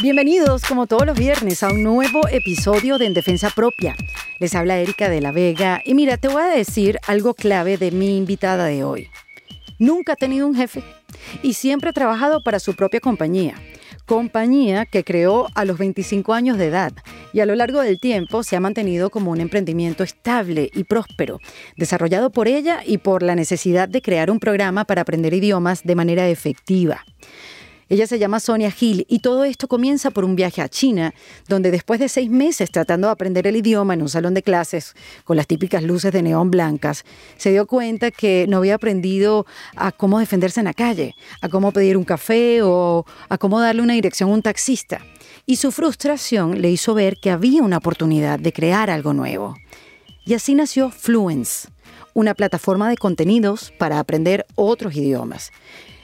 Bienvenidos, como todos los viernes, a un nuevo episodio de En Defensa Propia. Les habla Erika de la Vega y mira, te voy a decir algo clave de mi invitada de hoy. Nunca ha tenido un jefe y siempre ha trabajado para su propia compañía. Compañía que creó a los 25 años de edad y a lo largo del tiempo se ha mantenido como un emprendimiento estable y próspero, desarrollado por ella y por la necesidad de crear un programa para aprender idiomas de manera efectiva. Ella se llama Sonia Gil y todo esto comienza por un viaje a China, donde después de seis meses tratando de aprender el idioma en un salón de clases con las típicas luces de neón blancas, se dio cuenta que no había aprendido a cómo defenderse en la calle, a cómo pedir un café o a cómo darle una dirección a un taxista. Y su frustración le hizo ver que había una oportunidad de crear algo nuevo. Y así nació Fluence, una plataforma de contenidos para aprender otros idiomas.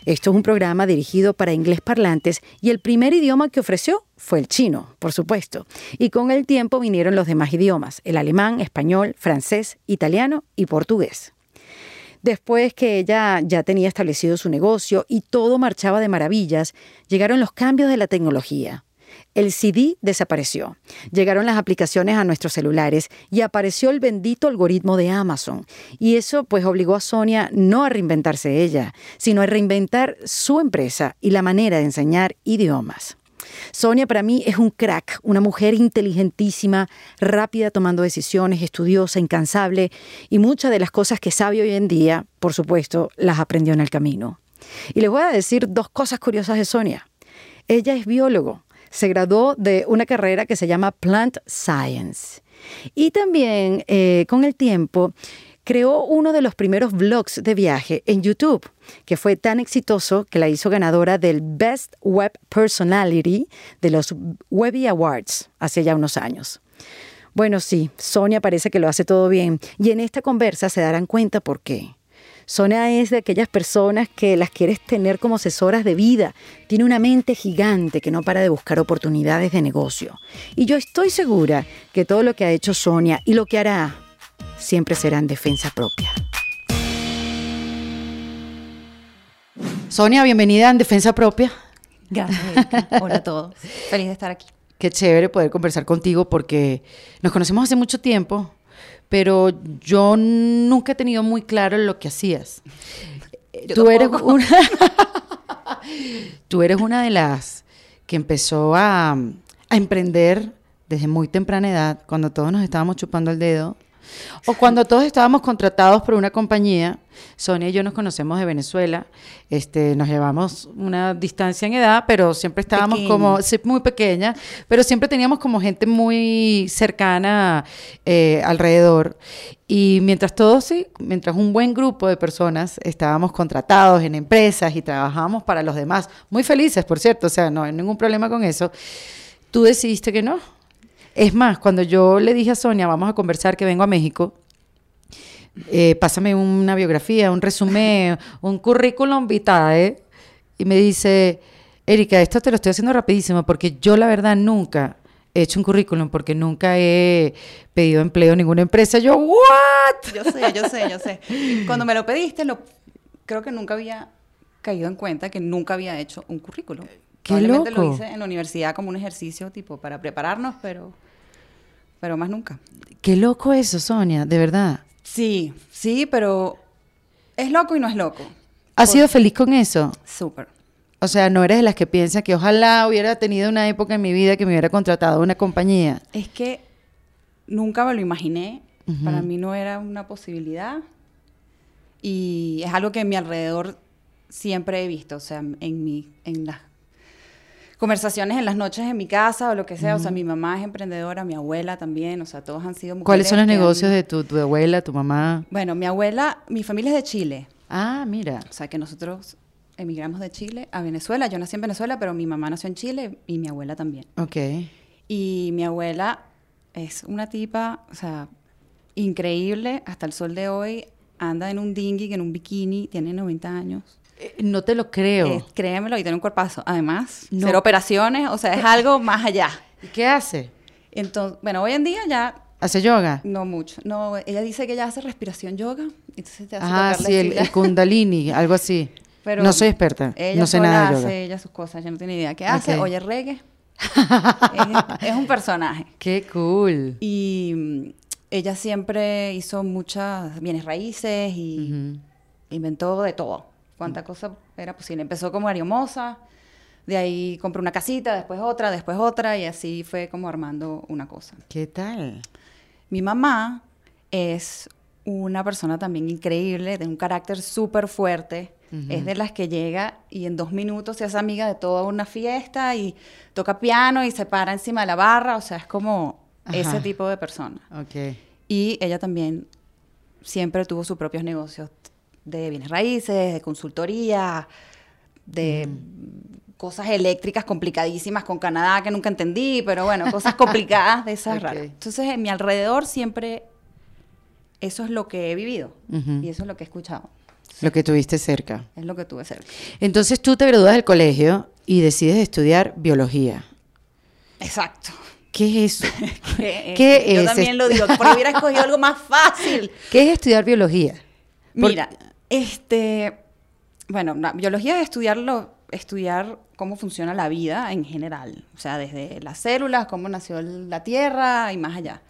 Esto es un programa dirigido para inglés parlantes y el primer idioma que ofreció fue el chino, por supuesto. Y con el tiempo vinieron los demás idiomas, el alemán, español, francés, italiano y portugués. Después que ella ya tenía establecido su negocio y todo marchaba de maravillas, llegaron los cambios de la tecnología. El CD desapareció. Llegaron las aplicaciones a nuestros celulares y apareció el bendito algoritmo de Amazon. Y eso pues obligó a Sonia no a reinventarse ella, sino a reinventar su empresa y la manera de enseñar idiomas. Sonia para mí es un crack, una mujer inteligentísima, rápida tomando decisiones, estudiosa, incansable y muchas de las cosas que sabe hoy en día, por supuesto, las aprendió en el camino. Y les voy a decir dos cosas curiosas de Sonia. Ella es biólogo se graduó de una carrera que se llama Plant Science. Y también eh, con el tiempo creó uno de los primeros vlogs de viaje en YouTube, que fue tan exitoso que la hizo ganadora del Best Web Personality de los Webby Awards hace ya unos años. Bueno, sí, Sonia parece que lo hace todo bien y en esta conversa se darán cuenta por qué. Sonia es de aquellas personas que las quieres tener como asesoras de vida. Tiene una mente gigante que no para de buscar oportunidades de negocio. Y yo estoy segura que todo lo que ha hecho Sonia y lo que hará siempre será en defensa propia. Sonia, bienvenida en Defensa Propia. Gracias, Hola a todos. Feliz de estar aquí. Qué chévere poder conversar contigo porque nos conocemos hace mucho tiempo pero yo nunca he tenido muy claro lo que hacías. tú eres una tú eres una de las que empezó a, a emprender desde muy temprana edad, cuando todos nos estábamos chupando el dedo o cuando todos estábamos contratados por una compañía, Sonia y yo nos conocemos de Venezuela, este, nos llevamos una distancia en edad, pero siempre estábamos como, muy pequeña, pero siempre teníamos como gente muy cercana eh, alrededor. Y mientras todos, sí, mientras un buen grupo de personas estábamos contratados en empresas y trabajábamos para los demás, muy felices, por cierto, o sea, no hay ningún problema con eso, tú decidiste que no, es más, cuando yo le dije a Sonia, vamos a conversar que vengo a México, eh, pásame una biografía, un resumen, un currículum vitae, y me dice, Erika, esto te lo estoy haciendo rapidísimo porque yo la verdad nunca he hecho un currículum porque nunca he pedido empleo en ninguna empresa. Yo, ¿what? Yo sé, yo sé, yo sé. Cuando me lo pediste, lo, creo que nunca había caído en cuenta que nunca había hecho un currículum. Qué loco. lo hice en la universidad como un ejercicio tipo para prepararnos, pero pero más nunca. Qué loco eso, Sonia, de verdad. Sí, sí, pero es loco y no es loco. ¿Has sido feliz con eso? Súper. O sea, no eres de las que piensa que ojalá hubiera tenido una época en mi vida que me hubiera contratado una compañía. Es que nunca me lo imaginé. Para mí no era una posibilidad. Y es algo que en mi alrededor siempre he visto. O sea, en, mi, en las conversaciones en las noches en mi casa o lo que sea. O sea, mi mamá es emprendedora, mi abuela también. O sea, todos han sido mujeres. ¿Cuáles son los negocios de tu, tu, abuela, tu mamá? Bueno, mi abuela, mi familia es de Chile. Ah, mira. O sea, que nosotros emigramos de Chile a Venezuela. Yo nací en Venezuela, pero mi mamá nació en Chile y mi abuela también. Ok. Y mi abuela es una tipa, o sea, increíble. Hasta el sol de hoy anda en un dinghy, en un bikini, tiene 90 años. Eh, no te lo creo. Eh, créemelo, y tiene un cuerpazo. Además, no. hacer operaciones, o sea, es algo más allá. ¿Y qué hace? Entonces, bueno, hoy en día ya... ¿Hace yoga? No mucho. No, ella dice que ella hace respiración yoga. Entonces te hace ah, sí, el, kundalini, algo así. Pero no soy experta, no sé nada de yoga. hace ella sus cosas, yo no tengo idea. ¿Qué hace? Oye reggae. es, es un personaje. Qué cool. Y mm, ella siempre hizo muchas bienes raíces y inventó de todo. Cuánta cosa era posible. Empezó como ariomosa, de ahí compró una casita, después otra, después otra, y así fue como armando una cosa. ¿Qué tal? Mi mamá es una persona también increíble, de un carácter súper fuerte. Es de las que llega y en dos minutos se hace amiga de toda una fiesta y toca piano y se para encima de la barra. O sea, es como Ajá. ese tipo de persona. Ok. Y ella también siempre tuvo sus propios negocios de bienes raíces, de consultoría, de cosas eléctricas complicadísimas con Canadá que nunca entendí, pero bueno, cosas complicadas de esas Ok. raras. Entonces, en mi alrededor siempre eso es lo que he vivido y eso es lo que he escuchado. Lo que tuviste cerca. Es lo que tuve cerca. Entonces tú te gradúas del colegio y decides estudiar biología. Exacto. ¿Qué es eso? ¿Qué, ¿Qué Yo es también esto? lo digo, porque hubiera escogido algo más fácil. ¿Qué es estudiar biología? Mira, este, bueno, la biología es estudiarlo, estudiar cómo funciona la vida en general, o sea, desde las células, cómo nació la Tierra y más allá.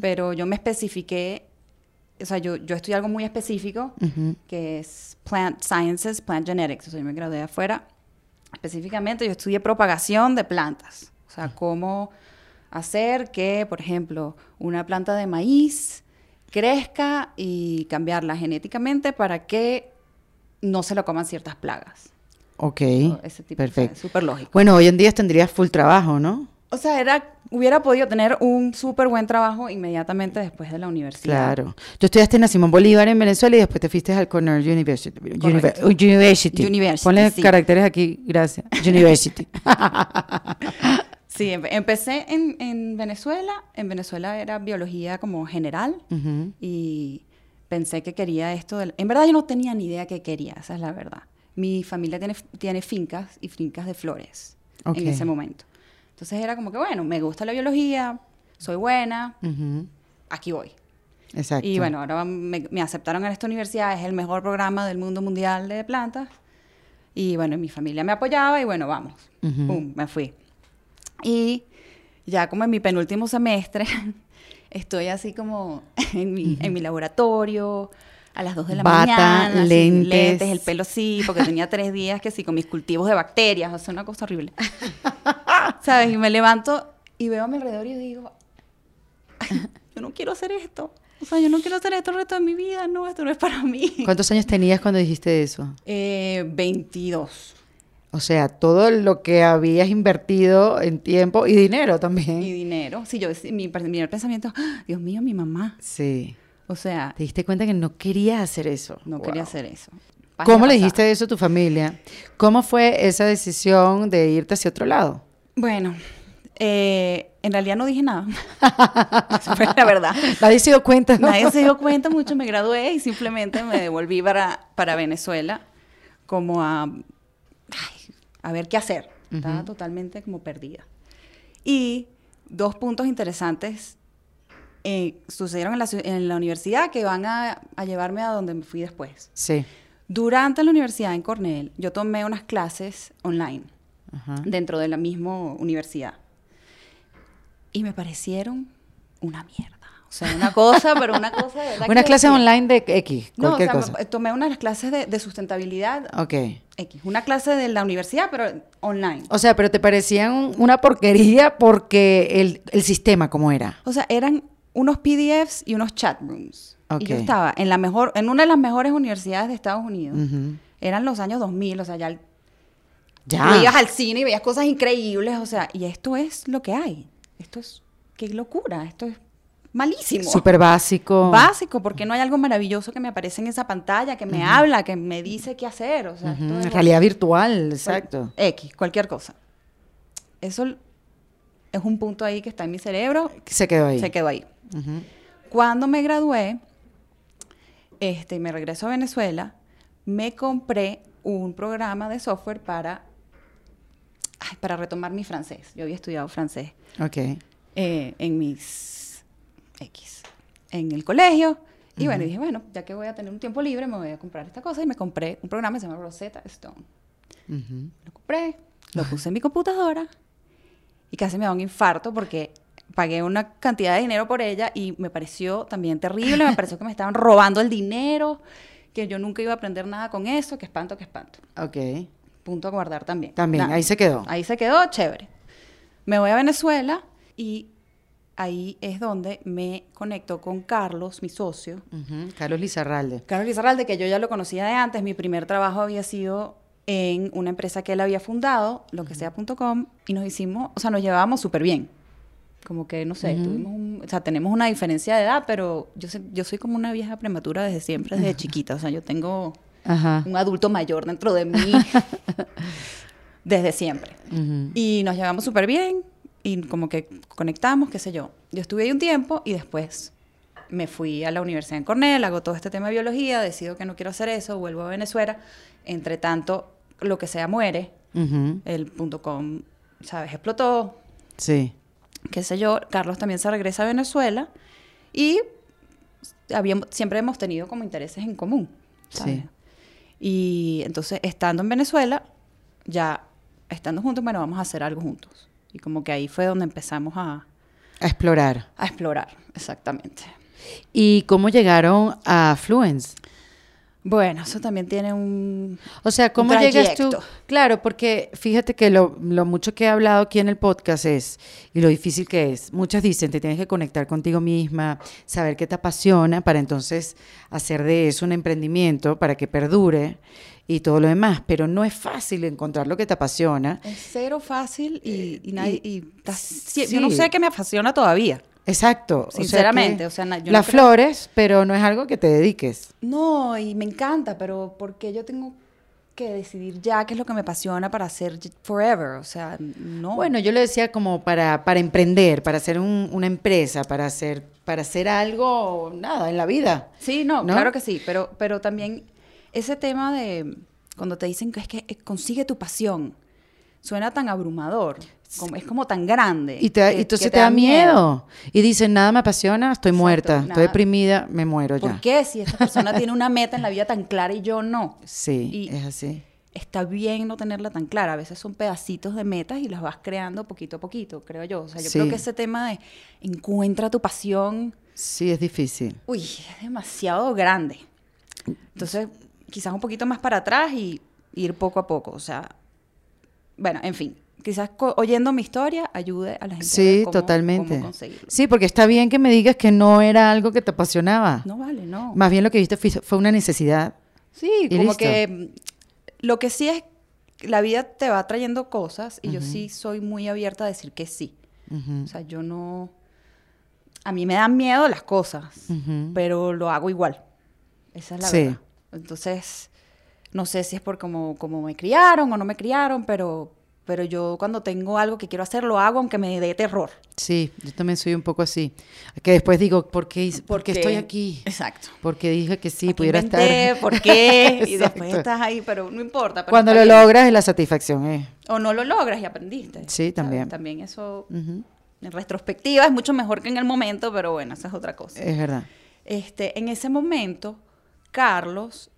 Pero yo me especifiqué, o sea, yo, yo estudié algo muy específico, que es Plant Sciences, Plant Genetics, o sea, yo me gradué afuera. Específicamente yo estudié propagación de plantas, o sea, cómo hacer que, por ejemplo, una planta de maíz crezca y cambiarla genéticamente para que no se lo coman ciertas plagas. Ok, O ese tipo, o sea, perfecto. súper lógico. Bueno, hoy en día tendrías full trabajo, ¿no? O sea, era, hubiera podido tener un súper buen trabajo inmediatamente después de la universidad. Claro. Tú estudiaste en la Simón Bolívar en Venezuela y después te fuiste al Cornell University. Univer- Correcto. University. University, Ponle sí. caracteres aquí, gracias. University. Sí, empe- empecé en, en Venezuela. En Venezuela era biología como general y pensé que quería esto. En verdad yo no tenía ni idea qué quería, esa es la verdad. Mi familia tiene, tiene fincas y fincas de flores en ese momento. Entonces era como que, bueno, me gusta la biología, soy buena, aquí voy. Exacto. Y bueno, ahora me, me aceptaron en esta universidad, es el mejor programa del mundo mundial de plantas. Y bueno, mi familia me apoyaba y bueno, vamos. Pum, me fui. Y ya como en mi penúltimo semestre, estoy así como en mi, en mi laboratorio, a las 2 de la Bata, mañana, sin lentes. el pelo sí, porque tenía tres días que sí, con mis cultivos de bacterias, o sea, una cosa horrible. ¿Sabes? Y me levanto y veo a mi alrededor y digo, "Ay, yo no quiero hacer esto. O sea, yo no quiero hacer esto el resto de mi vida, no, esto no es para mí. ¿Cuántos años tenías cuando dijiste eso? Eh, 22. O sea, todo lo que habías invertido en tiempo y dinero también. Y dinero. Sí, yo, mi primer pensamiento, "Ah, Dios mío, mi mamá. Sí. O sea, Te diste cuenta que no querías hacer eso. no quería hacer eso. ¿Cómo le dijiste eso a tu familia? ¿Cómo fue esa decisión de irte hacia otro lado? Bueno, eh, en realidad no dije nada. Fue la verdad. Nadie se dio cuenta, ¿no? Nadie se dio cuenta mucho, me gradué y simplemente me devolví para, para Venezuela como a, ay, a ver qué hacer. Estaba Ujú. totalmente como perdida. Y dos puntos interesantes eh, sucedieron en la, en la universidad que van a, a llevarme a donde me fui después. Sí. Durante la universidad en Cornell, yo tomé unas clases online Ajá. dentro de la misma universidad. Y me parecieron una mierda. O sea, una cosa, pero una cosa de verdad. Una que clase decía- online de X, No, o sea, cosa. tomé una de las clases de, de sustentabilidad Ok. X. Una clase de la universidad, pero online. O sea, pero te parecían un- una porquería porque el, el sistema, ¿cómo era? O sea, eran unos PDFs y unos chat rooms. Y yo estaba en la mejor, en una de las mejores universidades de Estados Unidos. Eran los años 2000, o sea, ya, el- Ya. ibas al cine y veías cosas increíbles, o sea, y esto es lo que hay. Esto es, qué locura, esto es malísimo. Súper básico. Básico, porque no hay algo maravilloso que me aparece en esa pantalla, que me habla, que me dice qué hacer, o sea, es realidad virtual, exacto. X, cualquier cosa. Eso es un punto ahí que está en mi cerebro, Se quedó ahí. se quedó ahí. Cuando me gradué, este, y me regreso a Venezuela, me compré un programa de software para, ay, para retomar mi francés. Yo había estudiado francés Ok. eh, en mis X, en el colegio. Y bueno, dije, bueno, ya que voy a tener un tiempo libre, me voy a comprar esta cosa. Y me compré un programa que se llama Rosetta Stone. Ujú. Lo compré, lo puse en mi computadora y casi me da un infarto porque pagué una cantidad de dinero por ella y me pareció también terrible, me pareció que me estaban robando el dinero, que yo nunca iba a aprender nada con eso, que espanto, que espanto. Ok. Punto a guardar también. También, Nada. ahí se quedó. Ahí se quedó, chévere. Me voy a Venezuela y ahí es donde me conecto con Carlos, mi socio. Ujú, Carlos Lizarralde. Carlos Lizarralde, que yo ya lo conocía de antes, mi primer trabajo había sido en una empresa que él había fundado, lo que sea.com, y nos hicimos, o sea, nos llevábamos súper bien. Como que, no sé, tuvimos un- o sea, tenemos una diferencia de edad, pero yo, sé- yo soy como una vieja prematura desde siempre, desde chiquita. O sea, yo tengo Ajá. un adulto mayor dentro de mí desde siempre. Ujú. Y nos llevamos súper bien y como que conectamos, qué sé yo. Yo estuve ahí un tiempo y después me fui a la universidad en Cornell, hago todo este tema de biología, decido que no quiero hacer eso, vuelvo a Venezuela. Entre tanto, lo que sea muere, Ujú. el punto com, ¿sabes? Explotó, Sí. qué sé yo. Carlos también se regresa a Venezuela y habíamos, siempre hemos tenido como intereses en común, ¿sabes? Sí. Y entonces, estando en Venezuela, ya estando juntos, bueno, vamos a hacer algo juntos. Y como que ahí fue donde empezamos a, A explorar. a explorar, exactamente. ¿Y cómo llegaron a Fluence? Bueno, eso también tiene un... O sea, ¿cómo llegas tú? Claro, porque fíjate que lo, lo mucho que he hablado aquí en el podcast es, y lo difícil que es, muchas dicen, te tienes que conectar contigo misma, saber qué te apasiona, para entonces hacer de eso un emprendimiento, para que perdure y todo lo demás. Pero no es fácil encontrar lo que te apasiona. Es cero fácil y, y nadie... Y, estás- sí, sí. Yo no sé qué me apasiona todavía. Exacto. o sea Sinceramente, que o sea, yo las flores, pero no es algo que te dediques. No, y me encanta, pero ¿por qué yo tengo que decidir ya qué es lo que me apasiona para hacer forever? O sea, no. Bueno, yo le decía como para, para emprender, para hacer un- una empresa, para hacer, para hacer algo, nada, en la vida. Sí, no, ¿no? claro que sí, pero, pero también ese tema de cuando te dicen que es que eh, consigue tu pasión, suena tan abrumador, como- es como tan grande. Y, te, da- que- y entonces te, da miedo. Y dicen, nada me apasiona, estoy Exacto, muerta, estoy nada. deprimida, me muero ya. ¿Por qué? Si esta persona tiene una meta en la vida tan clara y yo no. Sí, Y- es así. Está bien no tenerla tan clara. A veces son pedacitos de metas y las vas creando poquito a poquito, creo yo. O sea, yo Sí. creo que ese tema de encuentra tu pasión, Sí, es difícil. uy, es demasiado grande. Entonces, quizás un poquito más para atrás y ir poco a poco. O sea, bueno, en fin, quizás oyendo mi historia ayude a la gente Sí, cómo- totalmente. cómo. Sí, porque está bien que me digas que no era algo que te apasionaba. No vale, no. Más bien lo que viste fue, fue una necesidad. Sí, como listo. que mm, lo que sí es, la vida te va trayendo cosas y yo sí soy muy abierta a decir que sí. Ujú, O sea, yo no... A mí me dan miedo las cosas, ujú. pero lo hago igual. Esa es la Sí. verdad. Entonces, no sé si es por cómo, cómo me criaron o no me criaron, pero, pero yo cuando tengo algo que quiero hacer, lo hago aunque me dé terror. Sí, yo también soy un poco así. Que después digo, ¿por qué, por qué Porque- estoy aquí? Exacto. Porque dije que sí, ¿Para qué pudiera inventé? estar. ¿Por qué? Y después estás ahí, pero no importa. pero Cuando lo bien. logras es la satisfacción, ¿eh? O no lo logras y aprendiste. Sí, ¿sabes? también. También eso, en retrospectiva, es mucho mejor que en el momento, pero bueno, esa es otra cosa. Es verdad. Este, en ese momento, Carlos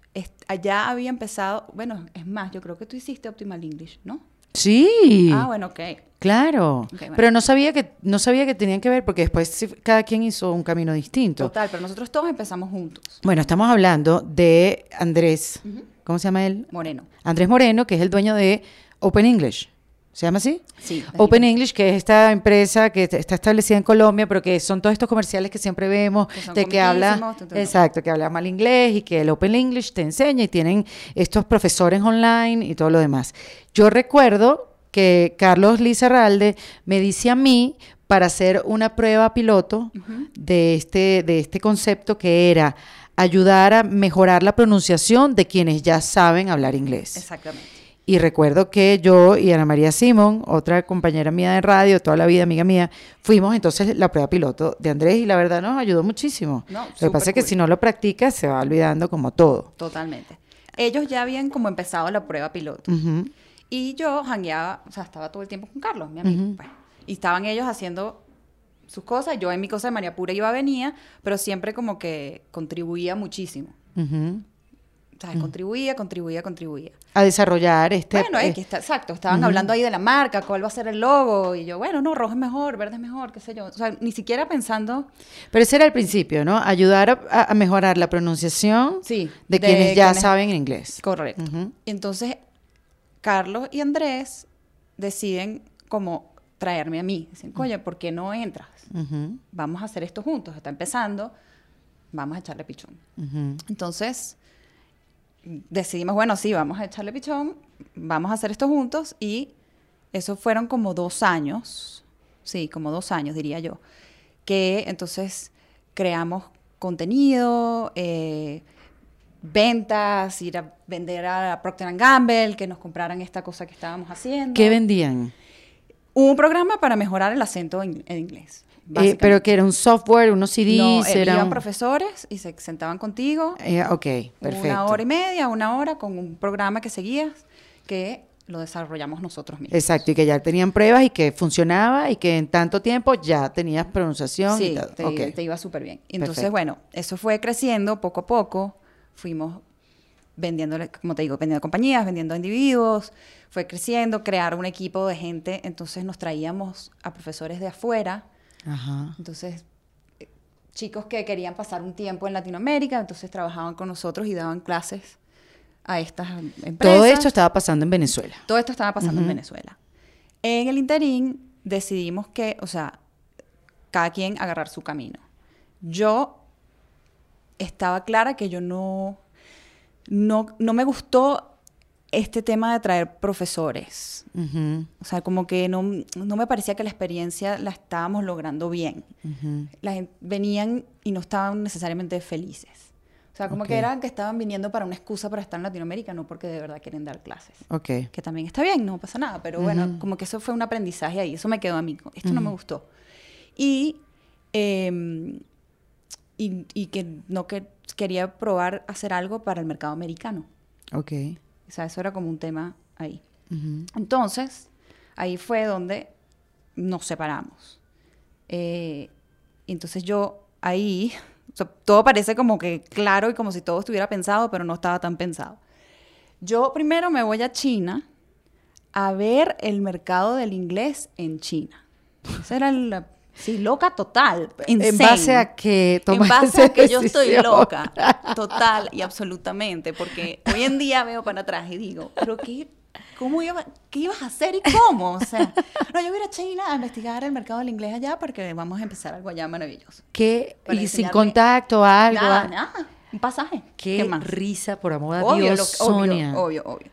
allá había empezado, bueno, es más, yo creo que tú hiciste Optimal English, ¿no? Sí. Ah, bueno, ok. Claro. Ok, bueno. Pero no sabía que no sabía que tenían que ver porque después cada quien hizo un camino distinto. Total, pero nosotros todos empezamos juntos. Bueno, estamos hablando de Andrés, ¿cómo se llama él? Moreno. Andrés Moreno, que es el dueño de Open English. ¿Se llama así? Sí. Open English, que es esta empresa que está establecida en Colombia, pero que son todos estos comerciales que siempre vemos, Que de que habla, exacto, que habla mal inglés y que el Open English te enseña y tienen estos profesores online y todo lo demás. Yo recuerdo que Carlos Lizarralde me dice a mí para hacer una prueba piloto de, este, de este concepto que era ayudar a mejorar la pronunciación de quienes ya saben hablar inglés. Exactamente. Y recuerdo que yo y Ana María Simón, otra compañera mía de radio, toda la vida amiga mía, fuimos entonces la prueba piloto de Andrés y la verdad nos ayudó muchísimo. No, lo que pasa es que si no lo practicas se va olvidando como todo. Totalmente. Ellos ya habían como empezado la prueba piloto. Y yo jangueaba, o sea, estaba todo el tiempo con Carlos, mi amigo. Pues. Y estaban ellos haciendo sus cosas, yo en mi cosa de María Pura iba, venía, pero siempre como que contribuía muchísimo. ¿Sabes? Contribuía, contribuía, contribuía. A desarrollar este... Bueno, eh, es que está, exacto, estaban hablando ahí de la marca, cuál va a ser el logo, y yo, bueno, no, rojo es mejor, verde es mejor, qué sé yo. O sea, ni siquiera pensando, Pero ese era el principio, ¿no? Ayudar a, a mejorar la pronunciación sí, de, quienes ya quienes- saben inglés. Correcto. Entonces, Carlos y Andrés deciden como traerme a mí. Dicen, coño, ¿por qué no entras? Vamos a hacer esto juntos. Está empezando, vamos a echarle pichón. Entonces, decidimos, bueno, sí, vamos a echarle pichón, vamos a hacer esto juntos y eso fueron como dos años, sí, como dos años diría yo, que entonces creamos contenido, eh, ventas, ir a vender a Procter Gamble, que nos compraran esta cosa que estábamos haciendo. ¿Qué vendían? Un programa para mejorar el acento en, en inglés. Eh, pero que era un software, unos CDs, no, eh, era iban un- profesores y se sentaban contigo Eh, ok, perfecto. una hora y media, una hora con un programa que seguías que lo desarrollamos nosotros mismos. Exacto, y que ya tenían pruebas y que funcionaba y que en tanto tiempo ya tenías pronunciación y Sí, todo. te, iba súper bien. Y Entonces, Perfecto. bueno, eso fue creciendo poco a poco. Fuimos vendiéndole, como te digo, vendiendo compañías, vendiendo individuos. Fue creciendo, crear un equipo de gente. Entonces nos traíamos a profesores de afuera. Ajá. Entonces, eh, chicos que querían pasar un tiempo en Latinoamérica, entonces trabajaban con nosotros y daban clases a estas empresas. Todo esto estaba pasando en Venezuela. Todo esto estaba pasando en Venezuela. En el interín decidimos que, o sea, cada quien agarrar su camino. Yo estaba clara que yo no, no, no me gustó este tema de traer profesores. Ujú, O sea, como que no, no me parecía que la experiencia la estábamos logrando bien. La gen- venían y no estaban necesariamente felices. O sea, como que eran que estaban viniendo para una excusa para estar en Latinoamérica, no porque de verdad quieren dar clases Ok. que también está bien, no pasa nada, pero bueno, como que eso fue un aprendizaje ahí, eso me quedó a mí, esto no me gustó. Y, eh, y, y que no que quería probar hacer algo para el mercado americano, Ok. o sea, eso era como un tema ahí. Ujú. Entonces, ahí fue donde nos separamos. Eh, entonces yo ahí, o sea, todo parece como que claro y como si todo estuviera pensado, pero no estaba tan pensado. Yo primero me voy a China a ver el mercado del inglés en China. Esa era la... Sí, loca total. En base a que En base a que yo estoy loca, total y absolutamente, porque hoy en día veo para atrás y digo, pero qué, cómo iba, qué ibas a hacer y cómo, o sea, no, yo voy a ir a China a investigar el mercado del inglés allá porque vamos a empezar algo allá maravilloso. ¿Qué? Para Y sin contacto, algo. Nada, ah. nada, un pasaje. Qué, más? risa, por amor a Obvio, Dios, lo- obvio, Sonia. obvio, obvio.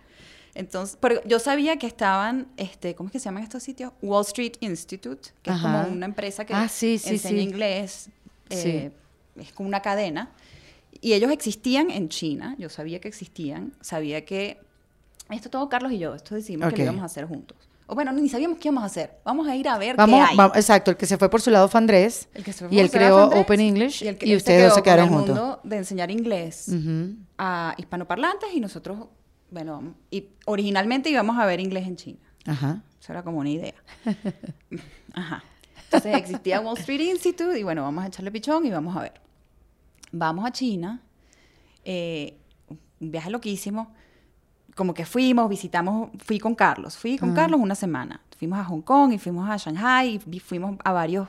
Entonces, pero yo sabía que estaban, este, ¿cómo es que se llaman estos sitios? Wall Street Institute, que Ajá. es como una empresa que Ah, sí, sí, enseña sí. inglés, eh, es como una cadena. Y ellos existían en China, yo sabía que existían, sabía que, esto todo Carlos y yo, esto decidimos Ok. que lo íbamos a hacer juntos. O bueno, ni sabíamos qué íbamos a hacer, vamos a ir a ver Vamos, qué hay. va- exacto, el que se fue por su lado fue Andrés. El que se y él fue creó Andrés, Open English y, el que- él ustedes dos quedó se quedaron con el juntos. mundo de enseñar inglés Ujú. a hispanoparlantes y nosotros, bueno, y originalmente íbamos a ver inglés en China. Ajá. Eso era como una idea. Ajá. Entonces existía Wall Street Institute y bueno, vamos a echarle pichón y vamos a ver. Vamos a China, eh, un viaje loquísimo. Como que fuimos, visitamos, fui con Carlos, fui con Carlos una semana. Fuimos a Hong Kong y fuimos a Shanghai y fuimos a varios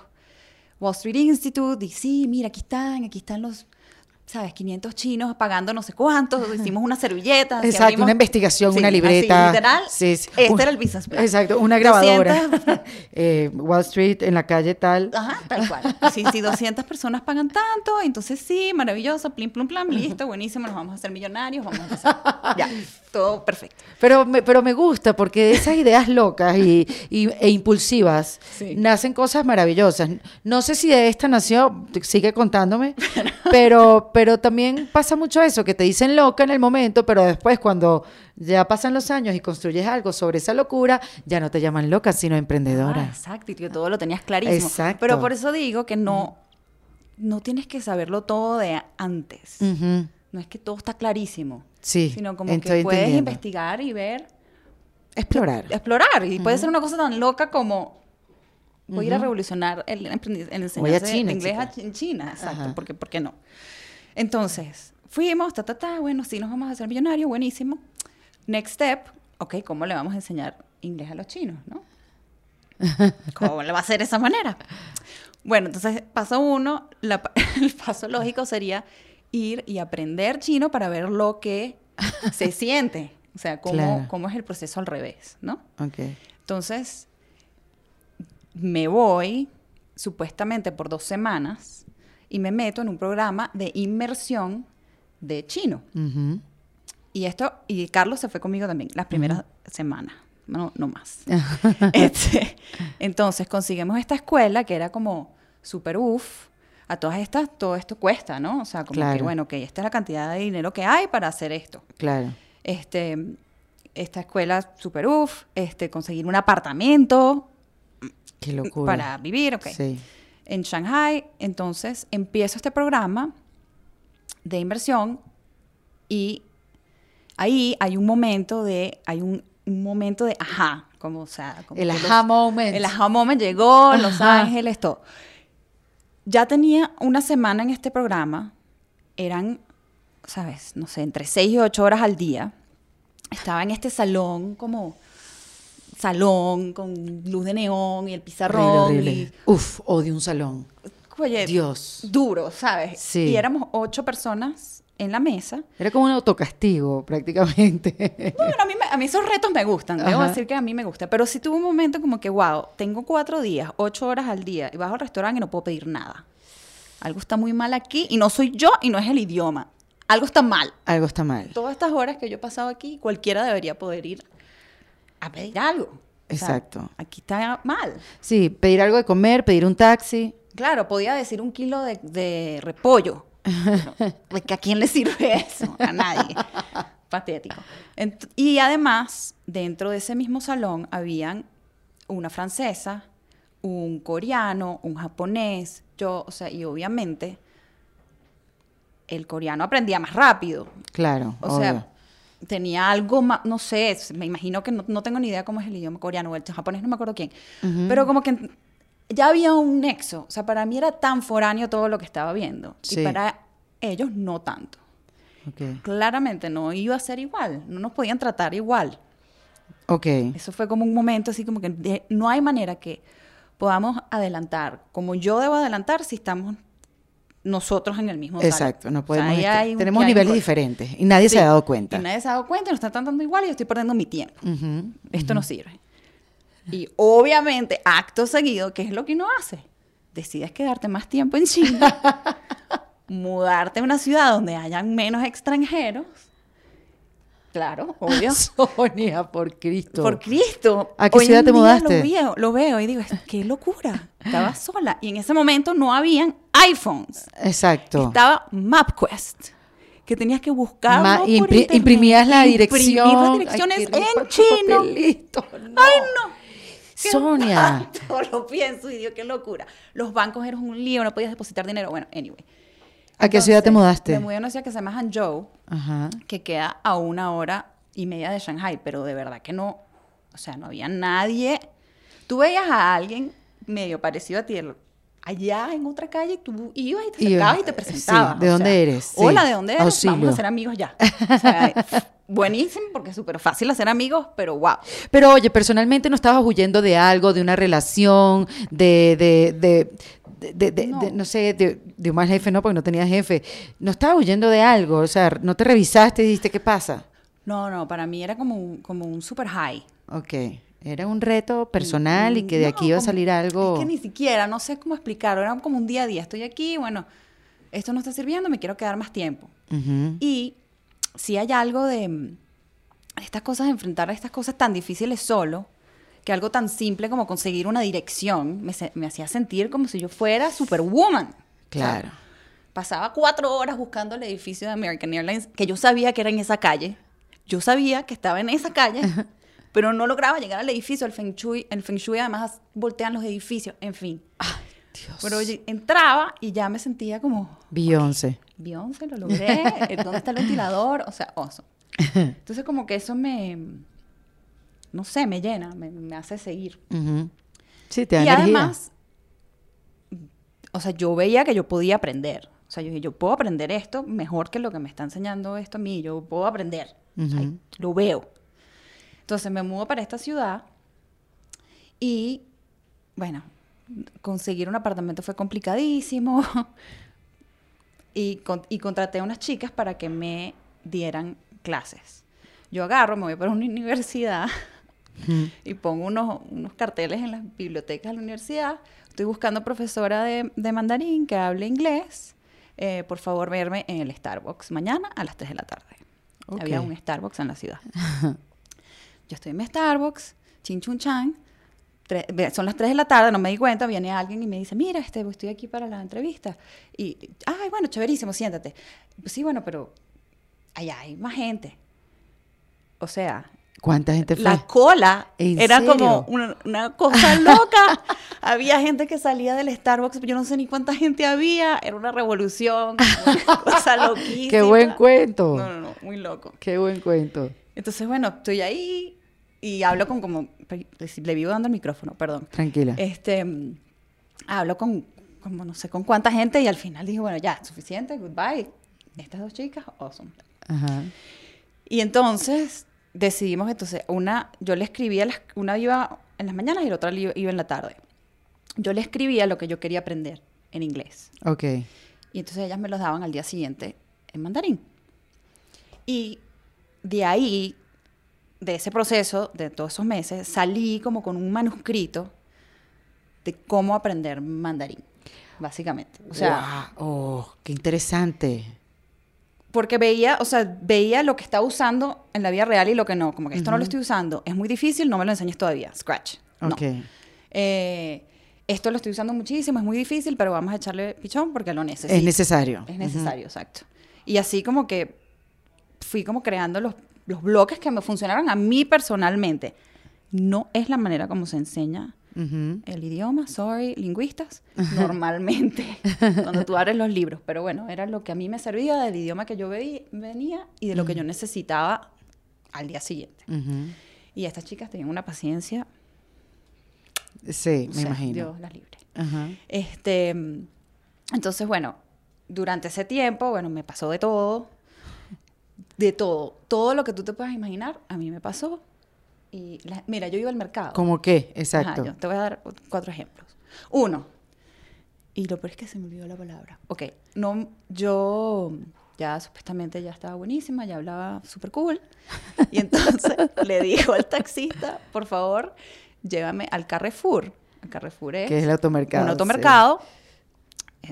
Wall Street Institute y sí, mira, aquí están, aquí están los, ¿sabes? 500 chinos pagando no sé cuántos, hicimos una servilleta. así Exacto, abrimos- una investigación, Sí, una así, libreta. literal, Sí, sí. este Un- era el business plan. Exacto, una grabadora. 200 Eh, Wall Street en la calle tal. Ajá, tal cual. Sí, sí, 200 personas pagan tanto, entonces sí, maravilloso, plim, plum, plam, listo, buenísimo, nos vamos a hacer millonarios, vamos a empezar. Ya, todo perfecto. Pero me, pero me gusta porque esas ideas locas y, y- e impulsivas nacen cosas maravillosas. No sé si de esta nació, sigue contándome, pero, pero también pasa mucho eso, que te dicen loca en el momento, pero después cuando ya pasan los años y construyes algo sobre esa locura, ya no te llaman loca, sino emprendedora. Ah, exacto, y que todo lo tenías clarísimo. Exacto. Pero por eso digo que no, no tienes que saberlo todo de antes. Ujú. No es que todo está clarísimo, Sí, sino como que puedes investigar y ver, Explorar. explorar. Y puede ser una cosa tan loca como voy a ir a revolucionar el, el Voy a enseñanza de inglés a chica. Chi- en China. Exacto, Ajá. porque ¿por qué no? Entonces, fuimos, ta, ta, ta, bueno, sí nos vamos a hacer millonarios, buenísimo. Next step, ok, ¿cómo le vamos a enseñar inglés a los chinos, no? ¿Cómo le va a hacer de esa manera? Bueno, entonces, paso uno, la- el paso lógico sería ir y aprender chino para ver lo que se siente. O sea, cómo, Claro. cómo es el proceso al revés, ¿no? Ok. Entonces, me voy supuestamente por dos semanas y me meto en un programa de inmersión de chino. Ujú. Y esto, y Carlos se fue conmigo también las primeras semanas, no, no más. Este, entonces conseguimos esta escuela que era como súper uff. A todas estas, todo esto cuesta, ¿no? O sea, como que, Claro. bueno, que esta es la cantidad de dinero que hay para hacer esto. Claro. Este, esta escuela súper uff, este, conseguir un apartamento Qué locura. para vivir, ok. Sí. En Shanghai, entonces empiezo este programa de inversión y ahí hay un momento de, hay un, un momento de ajá, como, o sea, como El aha los- moment. El aha moment llegó, Los Ajá. Ángeles, todo. Ya tenía una semana en este programa, eran, ¿sabes? No sé, entre 6 y 8 horas al día. Estaba en este salón como salón con luz de neón y el pizarrón. Horrible, horrible. Uf, odio un salón. y- oye, Dios. duro, ¿sabes? Sí. Y éramos ocho personas en la mesa. Era como un autocastigo, prácticamente. Bueno, a mí, me- a mí esos retos me gustan, debo Ajá. decir que a mí me gusta. Pero sí tuve un momento como que, wow, tengo cuatro días, ocho horas al día, y bajo al restaurante y no puedo pedir nada. Algo está muy mal aquí, y no soy yo, y no es el idioma. Algo está mal. Algo está mal. Todas estas horas que yo he pasado aquí, cualquiera debería poder ir a pedir algo. O sea, Exacto. aquí está mal. Sí, pedir algo de comer, pedir un taxi. Claro, podía decir un kilo de, de repollo. Pero, ¿de que ¿A quién le sirve eso? A nadie. Patético. Ent- y además, dentro de ese mismo salón habían una francesa, un coreano, un japonés, yo, o sea, y obviamente el coreano aprendía más rápido. Claro. O obvio. sea, tenía algo más, no sé, me imagino que no, no tengo ni idea cómo es el idioma coreano o el japonés, no me acuerdo quién. Pero como que ya había un nexo. O sea, para mí era tan foráneo todo lo que estaba viendo. Sí. Y para ellos no tanto. Claramente no iba a ser igual. No nos podían tratar igual. Ok. Eso fue como un momento así como que de- no hay manera que podamos adelantar como yo debo adelantar si estamos nosotros en el mismo. Exacto, no O sea, podemos. estar- tenemos niveles diferentes y nadie se ha dado cuenta. Y nadie se ha dado cuenta, nos están tratando igual y yo estoy perdiendo mi tiempo. Esto no sirve. Y obviamente, acto seguido, ¿qué es lo que uno hace? Decides quedarte más tiempo en China, mudarte a una ciudad donde hayan menos extranjeros. Claro, obvio. Sonia, por Cristo. Por Cristo. ¿A qué Hoy ciudad en te día mudaste? Lo veo, lo veo y digo, qué locura. Estaba sola. Y en ese momento no habían iPhones. Exacto. Estaba MapQuest. Que tenías que buscar. Ma- impri- imprimías la dirección. Imprimir las direcciones en chino. papelito, no. ¡Ay, no! Sonia. tanto lo pienso y digo, qué locura. Los bancos eran un lío, no podías depositar dinero. Bueno, anyway. ¿A qué ciudad te mudaste? Me mudé a una ciudad que se llama Hangzhou, Ajá. que queda a una hora y media de Shanghai, pero de verdad que no, o sea, no había nadie. Tú veías a alguien medio parecido a ti allá en otra calle, tú ibas y te acercabas y te sí, presentabas. ¿de dónde sea, eres? Sí, Hola, ¿de dónde eres? auxilio. Vamos a ser amigos ya. O sea, buenísimo porque es súper fácil hacer amigos, pero wow. Pero oye, personalmente no estabas huyendo de algo, de una relación, de, de, de, de, de- No. de- no sé, de, de un mal jefe, no, porque no tenías jefe. No estabas huyendo de algo, o sea, no te revisaste y dijiste, ¿qué pasa? No, no, para mí era como un, como un super high. Ok, era un reto personal y que de No, aquí iba a salir algo. Es que ni siquiera, no sé cómo explicarlo, era como un día a día. Estoy aquí, bueno, esto no está sirviendo, me quiero quedar más tiempo. Y si hay algo de, mm, estas cosas, enfrentar a estas cosas tan difíciles solo, que algo tan simple como conseguir una dirección me, me hacía sentir como si yo fuera superwoman. O sea, Claro. pasaba cuatro horas buscando el edificio de American Airlines, que yo sabía que era en esa calle. Yo sabía que estaba en esa calle, pero no lograba llegar al edificio. El Feng Shui, el Feng Shui además voltean los edificios, en fin. Dios. Pero oye, entraba y ya me sentía como, Beyoncé. Beyoncé, lo logré. ¿Dónde está el ventilador? O sea, oso. Entonces como que eso me, no sé, me llena, me, me hace seguir. Sí, te da Y energía. además, o sea, yo veía que yo podía aprender. O sea, yo dije, yo puedo aprender esto mejor que lo que me está enseñando esto a mí. Yo puedo aprender. Lo veo. Entonces me mudo para esta ciudad y, bueno, conseguir un apartamento fue complicadísimo. y, con- y contraté a unas chicas para que me dieran clases. Yo agarro, me voy para una universidad Y pongo unos, unos carteles en las bibliotecas de la universidad. Estoy buscando profesora de, de mandarín que hable inglés. Eh, por favor, verme en el Starbucks mañana a las 3 de la tarde. Había un Starbucks en la ciudad. Yo estoy en mi Starbucks, chin chun chan. son las 3 de la tarde, no me di cuenta, viene alguien y me dice, mira, este, estoy aquí para la entrevista. Y, ay, bueno, chéverísimo, siéntate. Pues sí, bueno, pero allá hay más gente. O sea, ¿Cuánta gente fue? la cola ¿En era serio? como una, una cosa loca. había gente que salía del Starbucks, yo no sé ni cuánta gente había. Era una revolución, una cosa loquísima. Qué buen cuento. No, no, no, muy loco. Qué buen cuento. Entonces, bueno, estoy ahí y hablo con como... Le vivo dando el micrófono, perdón. Tranquila. Este, hablo con, como no sé con cuánta gente y al final dije, bueno, ya, suficiente, goodbye. Estas dos chicas, awesome. Ajá. Y entonces decidimos, entonces, una, yo le escribía, las- una iba en las mañanas y la otra iba en la tarde. Yo le escribía lo que yo quería aprender en inglés. Ok. Y entonces ellas me los daban al día siguiente en mandarín. Y de ahí, de ese proceso, de todos esos meses, salí como con un manuscrito de cómo aprender mandarín, básicamente. O sea, Guau, oh, qué interesante. Porque veía, o sea, veía lo que estaba usando en la vida real y lo que no. Como que esto no lo estoy usando, es muy difícil, no me lo enseñes todavía. Scratch. No. Eh, esto lo estoy usando muchísimo, es muy difícil, pero vamos a echarle pichón porque lo necesito. Es necesario. Es necesario, exacto. Y así como que fui como creando los, los bloques que me funcionaron a mí personalmente. No es la manera como se enseña El idioma, sorry, lingüistas, normalmente, cuando tú abres los libros. Pero bueno, era lo que a mí me servía del idioma que yo veí- venía y de lo que yo necesitaba al día siguiente. Y estas chicas tenían una paciencia, Sí, o me sea, imagino. Dios las libre. Este, mm, entonces, bueno, durante ese tiempo, bueno, me pasó de todo, de todo, todo lo que tú te puedas imaginar, a mí me pasó. Y la- mira, yo iba al mercado. ¿Cómo qué? Ajá, Exacto. yo te voy a dar cuatro ejemplos. Uno, y lo peor es que se me olvidó la palabra. Ok, no, yo ya supuestamente ya estaba buenísima, ya hablaba súper cool. Y entonces le dijo al taxista, por favor, llévame al Carrefour. El Carrefour es que es el automercado. un sí. automercado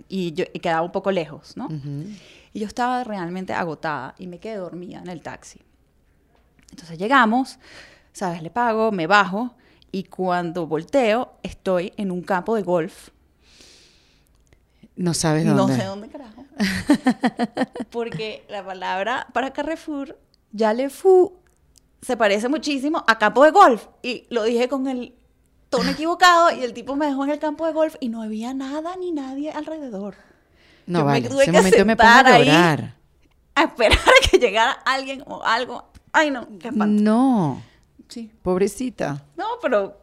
y, yo, y quedaba un poco lejos, ¿no? Ujú. Y yo estaba realmente agotada y me quedé dormida en el taxi. Entonces llegamos, ¿sabes? Le pago, me bajo y cuando volteo estoy en un campo de golf. No sabes dónde. No sé dónde carajo. Porque la palabra para Carrefour, ya le fu, se parece muchísimo a campo de golf. Y lo dije con el tono equivocado y el tipo me dejó en el campo de golf y no había nada ni nadie alrededor. No Yo me vale. tuve Ese que momento me pongo a llorar. A esperar a que llegara alguien o algo. Ay, no, qué espanto. No, Sí. pobrecita. No, pero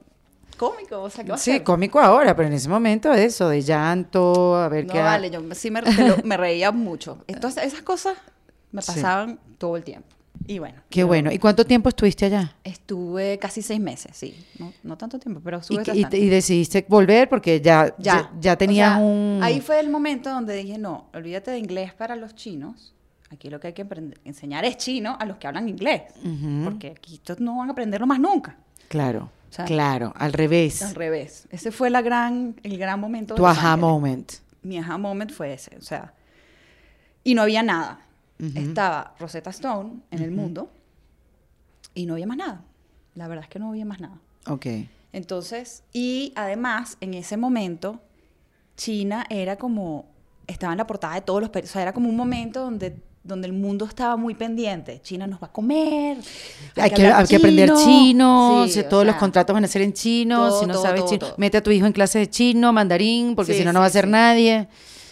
cómico, o sea, ¿qué va a Sí, ser? cómico ahora, pero en ese momento eso, de llanto, a ver No qué... ha- vale, yo sí me, me lo- me reía mucho. Entonces, esas cosas me Sí. pasaban todo el tiempo. Y bueno. Qué bueno. ¿Y cuánto tiempo estuviste allá? Estuve casi seis meses, sí. No, no tanto tiempo, pero Y, estuve y- bastante. y decidiste volver porque ya, ya, ya tenías O sea, un... Ahí fue el momento donde dije, no, olvídate de inglés para los chinos. Aquí lo que hay que enseñar es chino a los que hablan inglés. Porque aquí estos no van a aprenderlo más nunca. Claro, O sea, claro, al revés. Al revés. Ese fue la gran, el gran momento. Tu aha moment. Mi aha moment fue ese. O sea, y no había nada. Estaba Rosetta Stone en el mundo y no había más nada. La verdad es que no había más nada. Ok. Entonces, y además, en ese momento, China era como, estaba en la portada de todos los periódicos, o sea, era como un momento donde, donde el mundo estaba muy pendiente. China nos va a comer. Hay que, hablar hay que aprender chino, Sí, si todos los sea, contratos van a ser en chino, todo, si no todo, sabes todo, chino, mete a tu hijo en clases de chino, mandarín, porque Sí, si no, no va a ser nadie.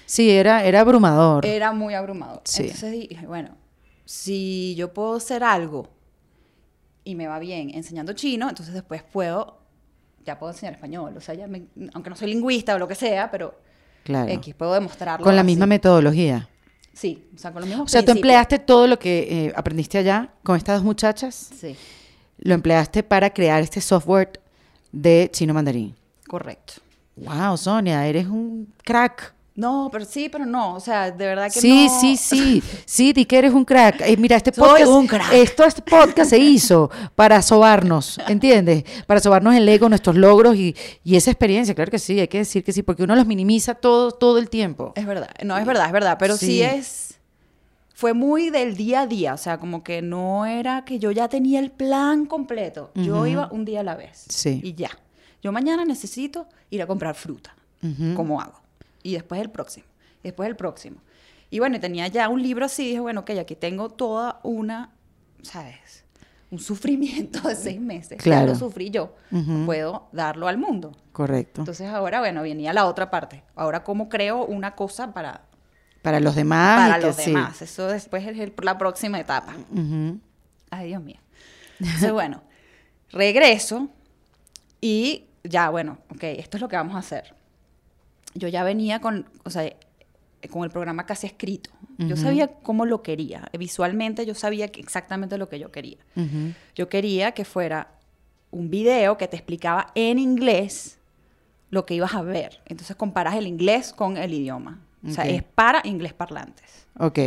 Sí, era, era abrumador. Era muy abrumador. Sí. Entonces dije, bueno, si yo puedo hacer algo y me va bien enseñando chino, entonces después puedo, ya puedo enseñar español. O sea, ya me- aunque no soy lingüista o lo que sea, pero Claro. X, puedo demostrarlo. Con la así. misma metodología. Sí, o sea, con los mismos O sea, tú empleaste todo lo que eh, aprendiste allá con estas dos muchachas, Sí, lo empleaste para crear este software de chino mandarín. correcto. Wow, Sonia, eres un crack. No, pero sí, pero no. O sea, de verdad que Sí, no. sí, sí, sí, di que eres un crack. Eh, mira, este Soy podcast, un crack. esto, este podcast se hizo para sobarnos, ¿entiendes? Para sobarnos el ego, nuestros logros y, y esa experiencia, claro que sí, hay que decir que sí, porque uno los minimiza todo, todo el tiempo. Es verdad, no, es verdad, es verdad, pero sí. Sí. es, fue muy del día a día, o sea, como que no era que yo ya tenía el plan completo, yo iba un día a la vez Sí. y ya. Yo mañana necesito ir a comprar fruta. ¿cómo hago? Y después el próximo, y después el próximo. Y bueno, tenía ya un libro así, dije, bueno, ok, aquí tengo toda una, ¿sabes? Un sufrimiento de seis meses. Ya Claro. lo sufrí yo, Ujú. puedo darlo al mundo. Correcto. Entonces ahora, bueno, venía la otra parte. Ahora, ¿cómo creo una cosa para, para los demás. para que los sí. demás? Eso después es el- la próxima etapa. Ujú. Ay, Dios mío. Entonces, bueno, regreso y ya, bueno, ok, esto es lo que vamos a hacer. Yo ya venía con, o sea, eh, con el programa casi escrito. Yo sabía cómo lo quería. Visualmente yo sabía exactamente lo que yo quería. Yo quería que fuera un video que te explicaba en inglés lo que ibas a ver. Entonces comparas el inglés con el idioma. O sea, es para inglés parlantes. Ok.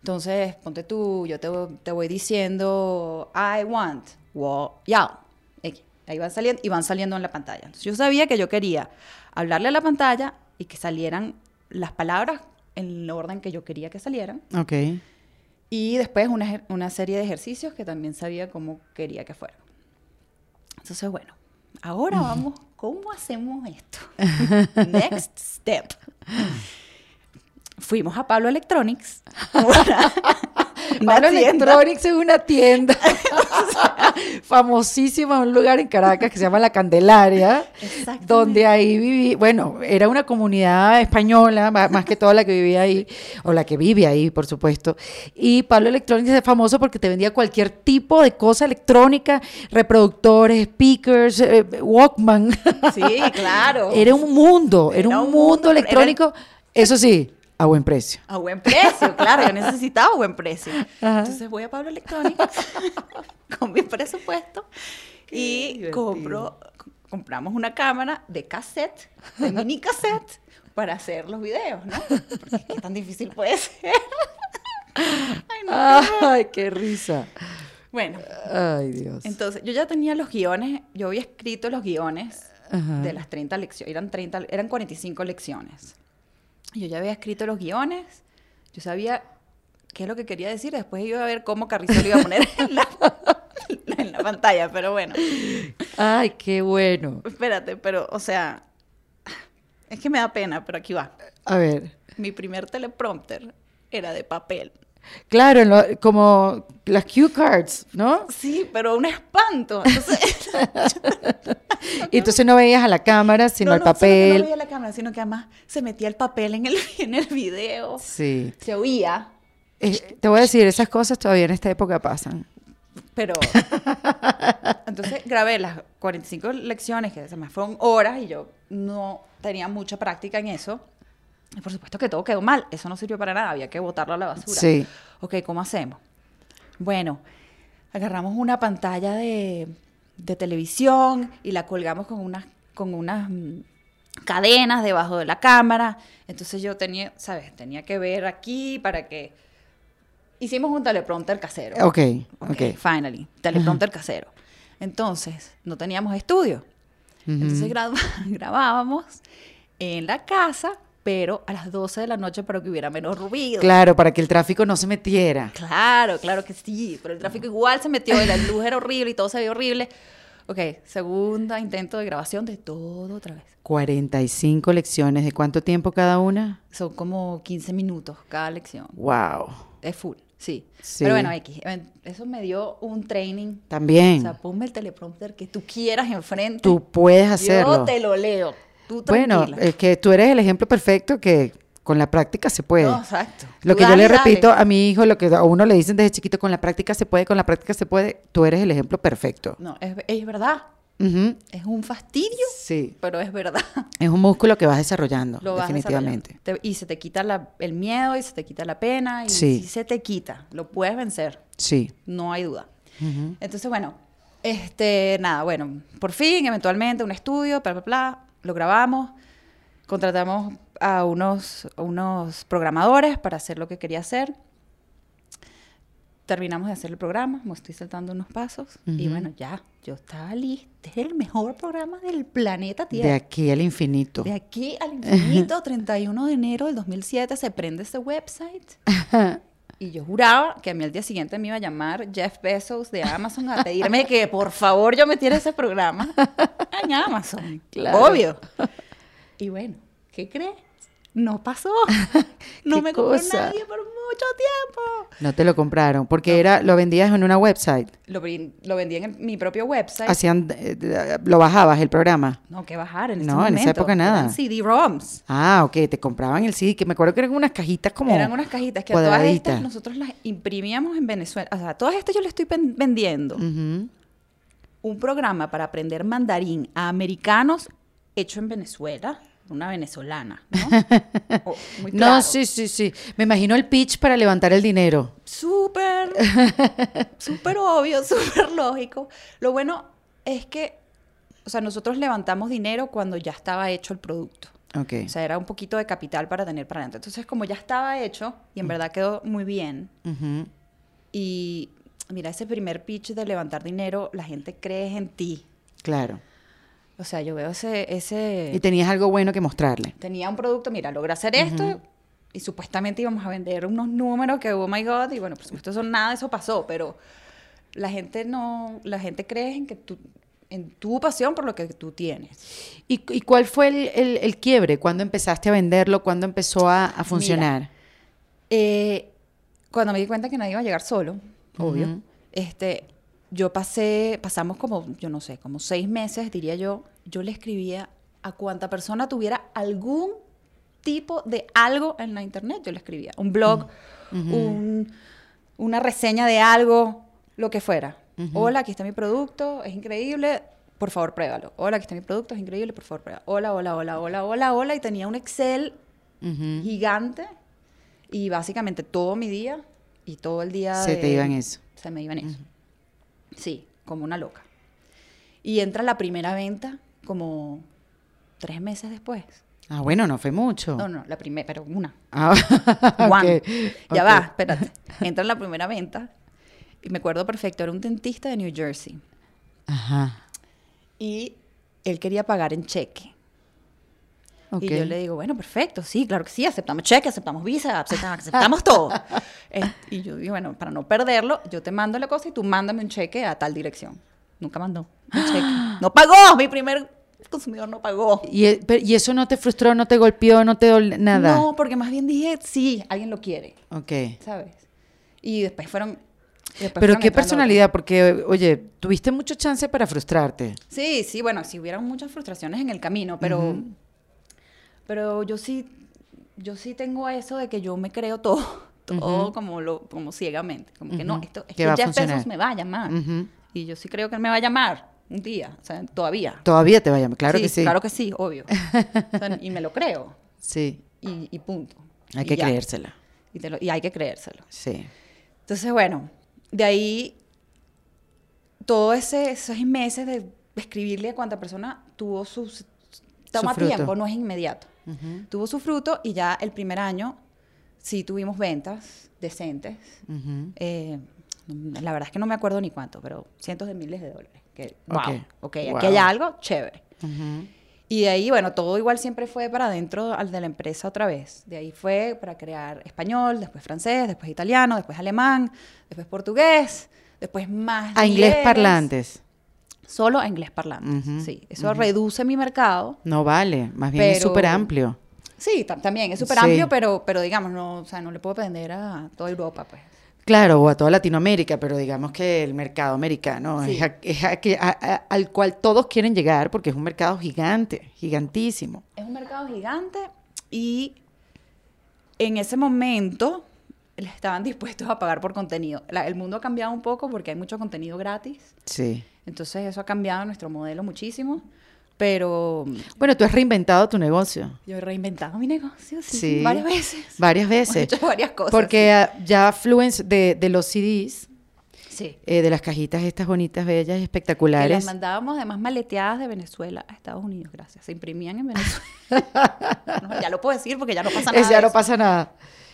Entonces, ponte tú, yo te, te voy diciendo, I want, yao. X. Ahí van saliendo, y van saliendo en la pantalla. Entonces, yo sabía que yo quería hablarle a la pantalla y que salieran las palabras en el orden que yo quería que salieran. Ok. Y después una, una serie de ejercicios que también sabía cómo quería que fueran. Entonces, bueno, ahora vamos, ¿cómo hacemos esto? Next step. Fuimos a Pablo Electronics. una- una Pablo tienda. Electronics es una tienda famosísima, un lugar en Caracas que se llama La Candelaria, donde ahí viví, bueno, era una comunidad española, más que toda la que vivía ahí, o la que vive ahí, por supuesto. Y Pablo Electronics es famoso porque te vendía cualquier tipo de cosa electrónica, reproductores, speakers, eh, Walkman. Sí, claro. Era un mundo, era, Era un un mundo era- electrónico, eso sí, a buen precio. A buen precio, claro, yo necesitaba buen precio. Ajá. Entonces voy a Pablo Electronics con mi presupuesto y divertido. compro, compramos una cámara de cassette, de mini cassette, para hacer los videos, ¿no? Porque qué tan difícil puede ser. Ay, no. Ay, qué risa. Bueno, Ay, Dios. entonces yo ya tenía los guiones, yo había escrito los guiones Ajá. de las 30 lecciones, eran 30, eran 45 lecciones. Yo ya había escrito los guiones, yo sabía qué es lo que quería decir, después iba a ver cómo Carrizo lo iba a poner en la, en la pantalla, pero bueno, Ay, qué bueno. espérate, pero, o sea, es que me da pena, pero aquí va. A ver. Mi primer teleprompter era de papel. Claro, lo- como las cue cards, ¿no? Sí, pero un espanto. Entonces, Y entonces no veías a la cámara, sino no, al no, papel. no veía la cámara, sino que además se metía el papel en el, en el video. Sí. Se oía. Eh, te voy a decir, esas cosas todavía en esta época pasan. Pero entonces grabé las 45 lecciones, que además fueron horas y yo no tenía mucha práctica en eso. Por supuesto que todo quedó mal, eso no sirvió para nada, había que botarlo a la basura. Sí. Ok, ¿cómo hacemos? Bueno, agarramos una pantalla de, de televisión y la colgamos con unas, con unas mm, cadenas debajo de la cámara. Entonces yo tenía, ¿sabes? Tenía que ver aquí para que... Hicimos un teleprompter casero. Ok, Ok, ok. finally, teleprompter casero. Entonces, no teníamos estudio. Entonces Ujú. graba- grabábamos en la casa, pero a las 12 de la noche para que hubiera menos ruido. Claro, para que el tráfico no se metiera. Claro, claro que sí, pero el tráfico igual se metió y la luz era horrible y todo se veía horrible. Ok, segunda intento de grabación de todo otra vez. 45 lecciones, ¿de cuánto tiempo cada una? Son como 15 minutos cada lección. Wow. Es full, sí. Sí. Pero bueno, X, eh, eso me dio un training. También. O sea, ponme el teleprompter que tú quieras enfrente. tú puedes hacerlo. Yo te lo leo. Tú Bueno, es que tú eres el ejemplo perfecto que con la práctica se puede. No, exacto. Lo que yo le dale. repito a mi hijo, lo que a uno le dicen desde chiquito, con la práctica se puede, con la práctica se puede, tú eres el ejemplo perfecto. No, es, es verdad. Uh Es un fastidio, sí. pero es verdad. Es un músculo que vas desarrollando, definitivamente. y se te quita el miedo y se te quita la pena y sí. se te quita. Lo puedes vencer. Sí. No hay duda. Entonces, bueno, este, nada, bueno, por fin, eventualmente, un estudio, bla, bla, bla, lo grabamos, contratamos a unos, unos programadores para hacer lo que quería hacer. Terminamos de hacer el programa, me estoy saltando unos pasos y bueno, ya, yo estaba lista. Es el mejor programa del planeta Tierra. De aquí al infinito. De aquí al infinito, 31 de enero del 2007 se prende ese website. Y yo juraba que a mí al día siguiente me iba a llamar Jeff Bezos de Amazon a pedirme que por favor yo metiera ese programa en Amazon. Claro. Obvio. Y bueno, ¿qué crees? No pasó. No me compró nadie por mucho tiempo. No te lo compraron, porque era lo vendías en una website. Lo, lo vendí en mi propio website. Hacían, eh, lo bajabas el programa. No, que bajar en ese No, en esa época nada. CD-ROMs. Ah, ok, te compraban el CD, que me acuerdo que eran unas cajitas como Eran unas cajitas que todas estas nosotros las imprimíamos en Venezuela. O sea, todas estas yo le estoy vendiendo. Un programa para aprender mandarín a americanos hecho en Venezuela una venezolana, ¿no? muy claro. No, sí, sí, sí. Me imagino el pitch para levantar el dinero. Súper, súper obvio, súper lógico. Lo bueno es que, o sea, nosotros levantamos dinero cuando ya estaba hecho el producto. Okay. O sea, era un poquito de capital para tener para adelante. Entonces, como ya estaba hecho, y en verdad quedó muy bien, y mira, ese primer pitch de levantar dinero, la gente cree en ti. Claro. O sea, yo veo ese, ese... Y tenías algo bueno que mostrarle. Tenía un producto, mira, logré hacer esto y supuestamente íbamos a vender unos números que, oh my God, y bueno, por supuesto eso nada eso pasó, pero la gente no, la gente cree en que tú, en tu pasión por lo que tú tienes. ¿Y, cuál fue el, el, quiebre? ¿Cuándo empezaste a venderlo? ¿Cuándo empezó a, a funcionar? eh, cuando me di cuenta que nadie iba a llegar solo, obvio, este, yo pasé, pasamos como, yo no sé, como seis meses, diría yo, yo le escribía a cuanta persona tuviera algún tipo de algo en la internet, yo le escribía. Un blog, mm. una reseña de algo, lo que fuera. Hola, aquí está mi producto, es increíble, por favor pruébalo. Hola, aquí está mi producto, es increíble, por favor pruébalo. Hola, hola, hola, hola, hola, hola. Y tenía un Excel gigante y básicamente todo mi día y todo el día... Se te iba en eso. Se me iba en eso. Sí, como una loca. Y entra la primera venta como tres meses después. Ah, bueno, no fue mucho. No, no, la primera, pero una. Ah, Ya va, espérate. Entra la primera venta y me acuerdo perfecto, era un dentista de New Jersey. Ajá. Y él quería pagar en cheque. Y yo le digo, bueno, perfecto, sí, claro que sí, aceptamos cheque, aceptamos visa, aceptamos, todo. y yo digo, bueno, para no perderlo, yo te mando la cosa y tú mándame un cheque a tal dirección. Nunca mandó un cheque. No pagó, mi primer consumidor no pagó. ¿Y, e, ¿Y, eso no te frustró, no te golpeó, no te dolió nada? No, porque más bien dije, sí, alguien lo quiere. Ok. ¿Sabes? Y después fueron... Pero qué personalidad, porque, oye, tuviste mucho chance para frustrarte. Sí, sí, bueno, sí hubieron muchas frustraciones en el camino, pero... Pero yo sí, yo sí tengo eso de que yo me creo todo, todo como, lo, como ciegamente. Como que no, esto, es que Jeff Bezos me va a llamar. Y yo sí creo que él me va a llamar un día, o sea, todavía. Todavía te va a llamar, claro que sí. Claro que sí, obvio. y me lo creo. Sí. Y, punto. Hay que creérsela. Y, y hay que creérselo. Sí. Entonces, bueno, de ahí, todos ese, esos meses de escribirle a cuánta persona tuvo sus... Toma tiempo, no es inmediato. Tuvo su fruto y ya el primer año sí tuvimos ventas decentes. Eh, la verdad es que no me acuerdo ni cuánto, pero cientos de miles de dólares. Que, wow, ok, aquí hay algo chévere. Y de ahí, bueno, todo igual siempre fue para adentro de la empresa otra vez. De ahí fue para crear español, después francés, después italiano, después alemán, después portugués, después más. A inglés parlantes. Solo a inglés parlante, sí. Eso reduce mi mercado. No vale, más bien es súper amplio. Sí, también es súper amplio, pero, pero digamos, no, o sea, no le puedo vender a toda Europa, pues. Claro, o a toda Latinoamérica, pero digamos que el mercado americano es, al cual todos quieren llegar porque es un mercado gigante, gigantísimo. Es un mercado gigante y en ese momento estaban dispuestos a pagar por contenido. el mundo ha cambiado un poco porque hay mucho contenido gratis. Sí. Entonces eso ha cambiado nuestro modelo muchísimo, pero Bueno, tú has reinventado tu negocio. yo he reinventado mi negocio, sí, Sí. varias veces. Varias veces. hecho varias cosas. Porque ah, ya Fluence de, de los CDs, Sí. eh, de las cajitas estas bonitas, bellas, y Que las espectaculares. mandábamos además maleteadas de Venezuela a Estados Unidos, gracias. Se imprimían en Venezuela. No, ya lo puedo decir porque ya no pasa nada. Es- ya no eso. pasa nada.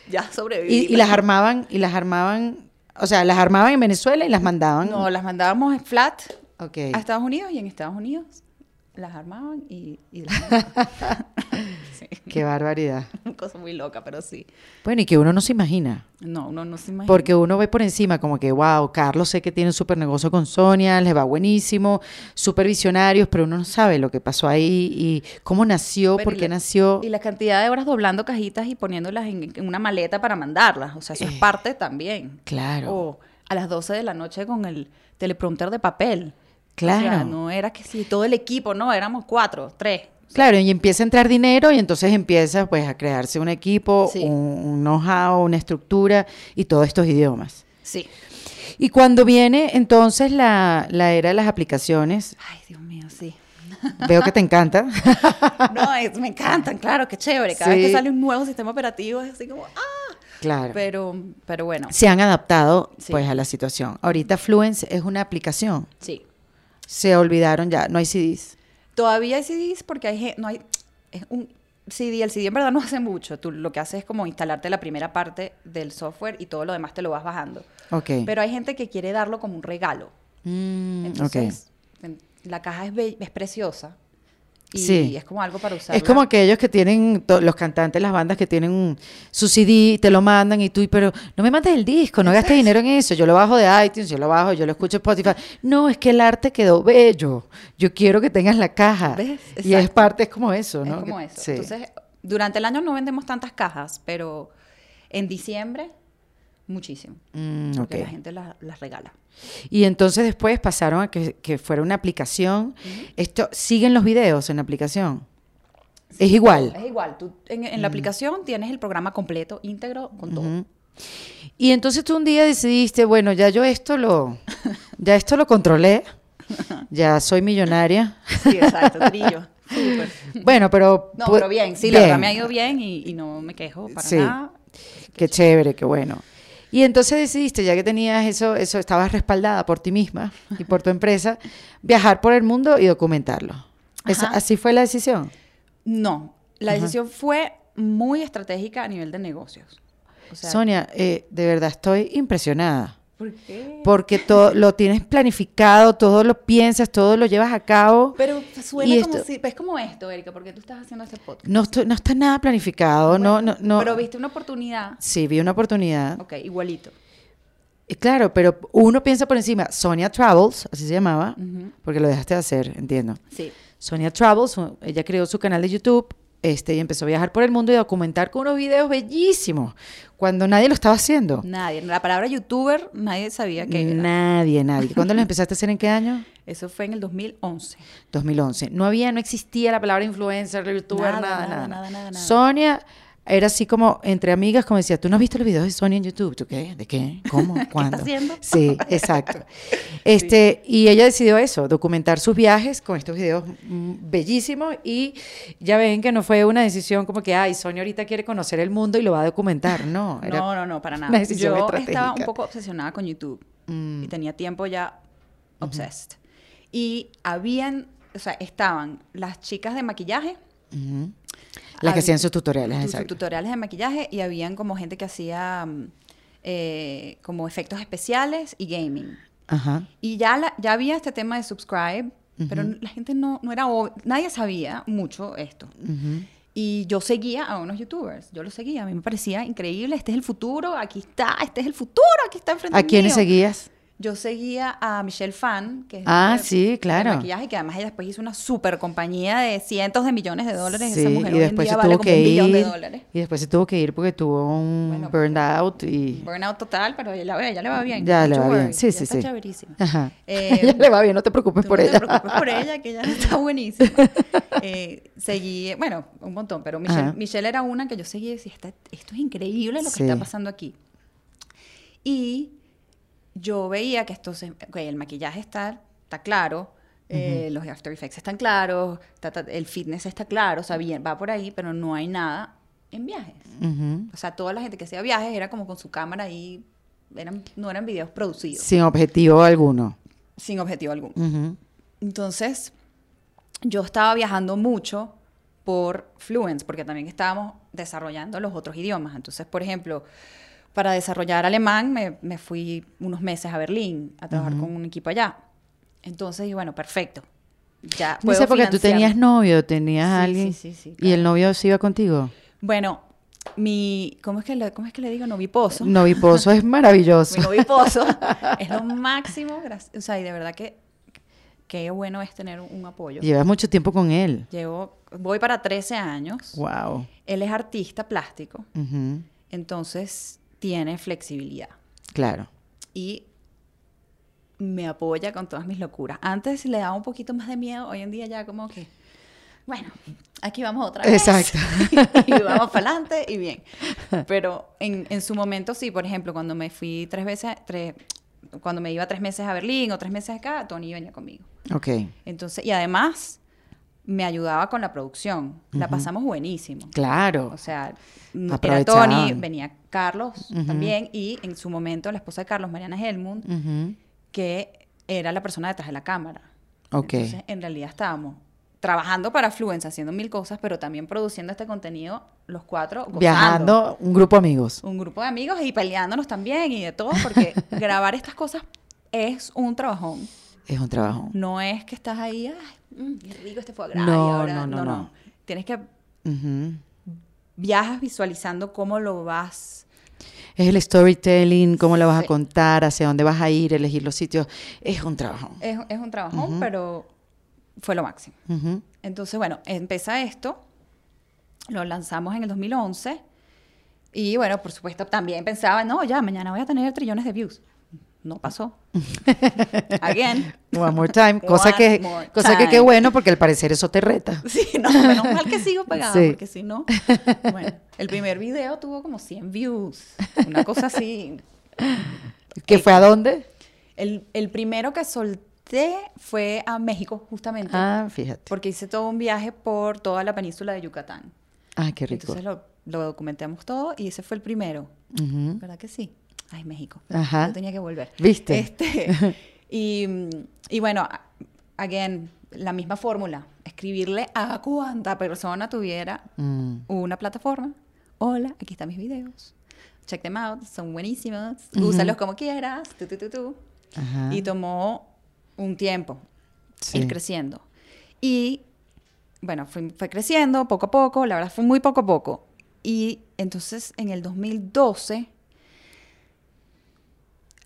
Ya sobreviví. Y, y las armaban, y las armaban, o sea, las armaban en Venezuela y las mandaban. No, las mandábamos en flat A Estados Unidos y en Estados Unidos las armaban y, y las mandaban. sí. Qué barbaridad. Una cosa muy loca, pero sí. Bueno, y que uno no se imagina. No, uno no se imagina. Porque uno ve por encima como que, wow, Carlos sé que tiene un súper negocio con Sonia, les va buenísimo, súper visionarios, pero uno no sabe lo que pasó ahí y cómo nació, Pero por qué la- nació. Y la cantidad de horas doblando cajitas y poniéndolas en, en una maleta para mandarlas. O sea, eso es Eh, parte también. Claro. O a las 12 de la noche con el teleprompter de papel. Claro. O sea, no era que sí, todo el equipo, no, éramos cuatro, tres. Claro, y empieza a entrar dinero y entonces empieza pues a crearse un equipo, Sí. un, un know-how, una estructura y todos estos idiomas. Sí. Y cuando viene entonces la, la era de las aplicaciones, Ay, Dios mío, sí. veo que te encanta. No, es- me encantan, claro, qué chévere. Cada vez Sí. que sale un nuevo sistema operativo es así como, ah. claro. Pero, pero bueno, Se han adaptado Sí. pues a la situación. Ahorita Fluence es una aplicación. sí. Se olvidaron ya, no hay CDs. Todavía hay CDs porque hay, no hay, es un CD, el CD en verdad no hace mucho. Tú lo que haces es como instalarte la primera parte del software y todo lo demás te lo vas bajando. Ok. Pero hay gente que quiere darlo como un regalo. Mm. Entonces, en- la caja es, es preciosa. Y Sí. es como algo para usar. Es como aquellos que tienen, los cantantes, las bandas que tienen un- su CD, te lo mandan y tú, pero no me mandes el disco, no gastes dinero en eso, yo lo bajo de iTunes, yo lo bajo, yo lo escucho en Spotify. No, es que el arte quedó bello, yo quiero que tengas la caja. ¿Ves? Y es parte, es como eso, Es ¿no? como Que- eso. sí. Entonces, durante el año no vendemos tantas cajas, pero en diciembre, muchísimo. Mm, Porque la gente la- las regala. Y entonces después pasaron a que, que fuera una aplicación. Esto, ¿Siguen los videos en la aplicación? es igual. Es igual. Tú en, en la aplicación tienes el programa completo, íntegro, con todo. Y entonces tú un día decidiste, bueno, ya yo esto lo, ya esto lo controlé, ya soy millonaria. Sí, exacto, trillo. Bueno, pero... No, pero bien, sí, la verdad me ha ido bien y, y no me quejo para Sí. nada. Qué chévere, qué bueno. Y entonces decidiste, ya que tenías eso, eso estabas respaldada por ti misma y por tu empresa, viajar por el mundo y documentarlo. Esa- así fue la decisión. No, la decisión fue muy estratégica a nivel de negocios. O sea, Sonia, eh, de verdad estoy impresionada. ¿Por qué? Porque todo lo tienes planificado, todo lo piensas, todo lo llevas a cabo. Pero suena Y como esto- si, es como esto, Erika, porque tú estás haciendo este podcast. No, estoy- no está nada planificado, no, no, no. Pero viste una oportunidad. Sí, vi una oportunidad. Ok, igualito. Eh, Claro, pero uno piensa por encima, Sonia Travels, así se llamaba, porque lo dejaste de hacer, entiendo. Sí. Sonia Travels, ella creó su canal de YouTube este, y empezó a viajar por el mundo y a documentar con unos videos bellísimos, cuando nadie lo estaba haciendo. Nadie. La palabra youtuber, nadie sabía que era. Nadie, nadie. ¿Cuándo lo empezaste a hacer? ¿En qué año? Eso fue en el 2011. 2011. No había, no existía la palabra influencer, youtuber, Nada, nada, nada, nada. nada, nada, nada. Sonia era así como entre amigas, como decía, ¿tú no has visto los videos de Sonia en YouTube? ¿Tú qué? ¿De qué? ¿Cómo? ¿Cuándo? haciendo? Sí, exacto. Este, y ella decidió eso, documentar sus viajes con estos videos mm, bellísimos y ya ven que no fue una decisión como que, ay, Sonia ahorita quiere conocer el mundo y lo va a documentar. No, era No, no, no, para nada. una decisión Yo estratégica. estaba un poco obsesionada con YouTube Mm. y tenía tiempo ya obsessed. Y habían, o sea, estaban las chicas de maquillaje. Las que hacían sus tutoriales, sus exacto. tutoriales de maquillaje y habían como gente que hacía mm, eh, como efectos especiales y gaming. Ajá. Y ya, la- ya había este tema de subscribe, pero la gente no, no era, nadie sabía mucho esto. Ujú. Y yo seguía a unos youtubers, yo los seguía, a mí me parecía increíble, este es el futuro, aquí está, este es el futuro, aquí está enfrente ¿A quiénes mío. seguías? Yo seguía a Michelle Fan, que es Ah, de- sí, de claro. maquillaje, que además ella después hizo una super compañía de cientos de millones de dólares. Sí, Esa mujer y hoy en después día se vale tuvo como que un billón de ir. dólares. Y después se tuvo que ir porque tuvo un Bueno, burnout y... Burnout total, pero ella, ya le va bien. Ya le va bien. Sí, sí, está sí. Ajá. Eh, ya le va bien, no te preocupes por no ella. te preocupes por ella, que ella está buenísima. Eh, seguí, bueno, un montón, pero Michelle, Ajá. Michelle era una que yo seguía y decía, "Está- esto es increíble lo que Sí. está pasando aquí. Y yo veía que esto se, el maquillaje está está claro, eh, los After Effects están claros, ta, ta, el fitness está claro, o sea, bien, va por ahí, pero no hay nada en viajes. O sea, toda la gente que hacía viajes era como con su cámara ahí, eran, no eran videos producidos, Sin objetivo alguno. sin objetivo alguno. Entonces, yo estaba viajando mucho por Fluence, porque también estábamos desarrollando los otros idiomas. Entonces, por ejemplo, para desarrollar alemán me, me fui unos meses a Berlín a trabajar con un equipo allá. Entonces, y bueno, perfecto. Ya puedo época tú financiar- tenías novio, tenías Sí, a alguien. sí, sí, sí, ¿Y el claro. novio se iba contigo? Bueno, mi... ¿Cómo es que le, cómo es que le digo? Noviposo. Noviposo es maravilloso. Mi noviposo es lo máximo. gracias- O sea, y de verdad que qué bueno es tener un apoyo. Llevas mucho tiempo con él. Llevo, voy para 13 años. Wow. Él es artista plástico, entonces tiene flexibilidad Claro. y me apoya con todas mis locuras. Antes le daba un poquito más de miedo, hoy en día ya como que, bueno, aquí vamos otra vez. Exacto. y vamos para adelante y bien. Pero en, en su momento sí, por ejemplo, cuando me fui tres veces, tres, cuando me iba tres meses a Berlín o tres meses acá, Tony venía conmigo. Ok. Entonces, y además me ayudaba con la producción. La pasamos buenísimo. Claro. O sea, era. Tony, venía Carlos también y en su momento la esposa de Carlos, Mariana Helmund, que era la persona detrás de la cámara. Ok. Entonces, en realidad estábamos trabajando para Fluence, haciendo mil cosas, pero también produciendo este contenido los cuatro. gozando. Viajando, un grupo de amigos. Un grupo de amigos y peleándonos también y de todo, porque grabar estas cosas es un trabajón. Es un trabajo. No es que estás ahí, ay, mm, qué rico este grave. No, ahora, no, no, no. Tienes que Ujú. viajas visualizando cómo lo vas. Es el storytelling, cómo lo vas a contar, hacia dónde vas a ir, elegir los sitios. Es un trabajo. Es, es un trabajón, pero fue lo máximo. Entonces, bueno, empieza esto, lo lanzamos en el 2011 y bueno, por supuesto también pensaba, no, ya, mañana voy a tener trillones de views. No pasó. Again. One more time. Cosa One que, cosa que qué time. bueno, porque al parecer eso te reta. Sí, no, menos mal que sigo pegada, Sí. porque si no, bueno, el primer video tuvo como 100 views, una cosa así. ¿Que fue a dónde? El, el primero que solté fue a México, justamente, Ah, fíjate. porque hice todo un viaje por toda la península de Yucatán. Ah, qué rico. Entonces lo, lo documentamos todo y ese fue el primero. Ujú. ¿Verdad que sí? Ay, México. Ajá. Yo tenía que volver. ¿Viste? Este, y, y bueno, again, la misma fórmula. Escribirle a cuanta persona tuviera Mm. una plataforma. Hola, aquí están mis videos. Check them out, son buenísimos. Ujú. Úsalos como quieras. Tú, tú, tú. Ajá. Y tomó un tiempo Sí. ir creciendo. Y bueno, fue, fue creciendo poco a poco, la verdad fue muy poco a poco. Y entonces en el 2012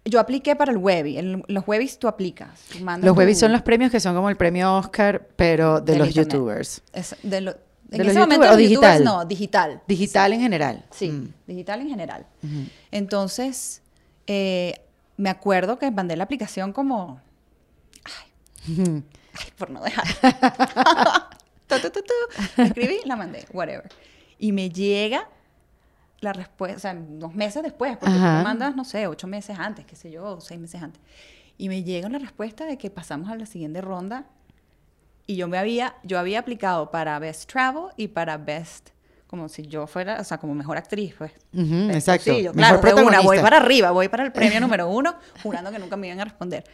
yo apliqué para el Webby. Los Webbies tú aplicas. tú Los Webbies son los premios que son como el premio Oscar, pero de los internet. youtubers. Es de lo- en ¿De los ese momento los digital? no, digital. Digital en general. Sí, Mm. digital en general. Entonces, eh, me acuerdo que mandé la aplicación como, ay, por no dejar. Tu, tu, tu, escribí, la mandé, whatever. Y me llega la respuesta, o sea, unos meses después, porque tú Ajá. me mandas, no sé, ocho meses antes, qué sé yo, seis meses antes. Y me llega la respuesta de que pasamos a la siguiente ronda. Y yo me había, yo había aplicado para Best Travel y para Best, como si yo fuera, o sea, como mejor actriz, pues. Ujú, Pues, exacto. sí, yo, Mejor claro, de una, voy para arriba, voy para el premio número uno, jurando que nunca me iban a responder.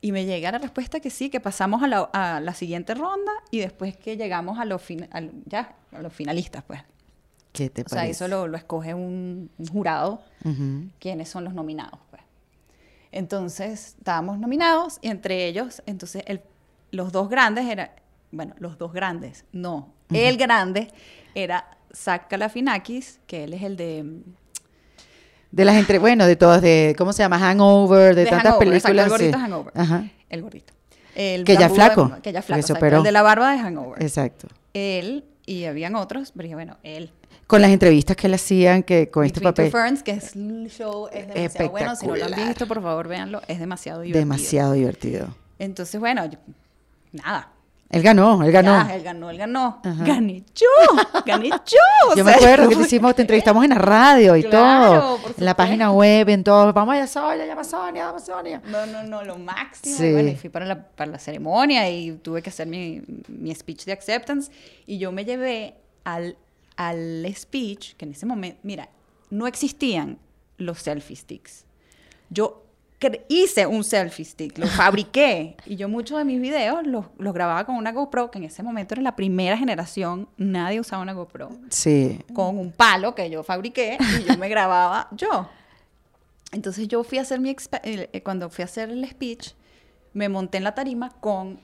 Y me llega la respuesta que sí, que pasamos a la, a la siguiente ronda y después que llegamos a los, fin- al- ya, a los finalistas, pues. ¿Qué te O sea, eso lo, lo escoge un, un jurado, Ujú. quiénes son los nominados, pues. Entonces, estábamos nominados y entre ellos, entonces, el- los dos grandes eran, bueno, los dos grandes, no, el grande era Zach Galifianakis, que él es el de De las entre, bueno, de todas, de, ¿cómo se llama? Hangover, de, De tantas Hangover, exacto, películas. el gordito sí. Hangover. Ajá, El gordito. El Que ya de- flaco, que ya flaco. El de la barba de Hangover. exacto. Él y habían otros, pero dije, bueno, él. Con las entrevistas que le hacían, que con este Two papel. Ferns, que es el show, es demasiado bueno. Si no lo han visto, por favor, véanlo. Es demasiado divertido. Demasiado divertido. Entonces, bueno, yo- nada. Él ganó, él ganó. Ya, él ganó, él ganó. Gané yo, gané yo. Yo me acuerdo que te hicimos, te entrevistamos en la radio y Claro, todo. por En la página web, en todo. Vamos allá, Sonia, llama Sonia, llama Sonia. No, no, no, lo máximo. Sí. Bueno, y fui para la, para la ceremonia y tuve que hacer mi, mi speech de acceptance. Y yo me llevé al, al speech, que en ese momento, mira, no existían los selfie sticks. Yo hice un selfie stick, lo fabriqué. y yo muchos de mis videos los, los grababa con una GoPro, que en ese momento era la primera generación, nadie usaba una GoPro Sí. con un palo que yo fabriqué y yo me grababa yo. Entonces yo fui a hacer mi eh, cuando fui a hacer el speech, me monté en la tarima con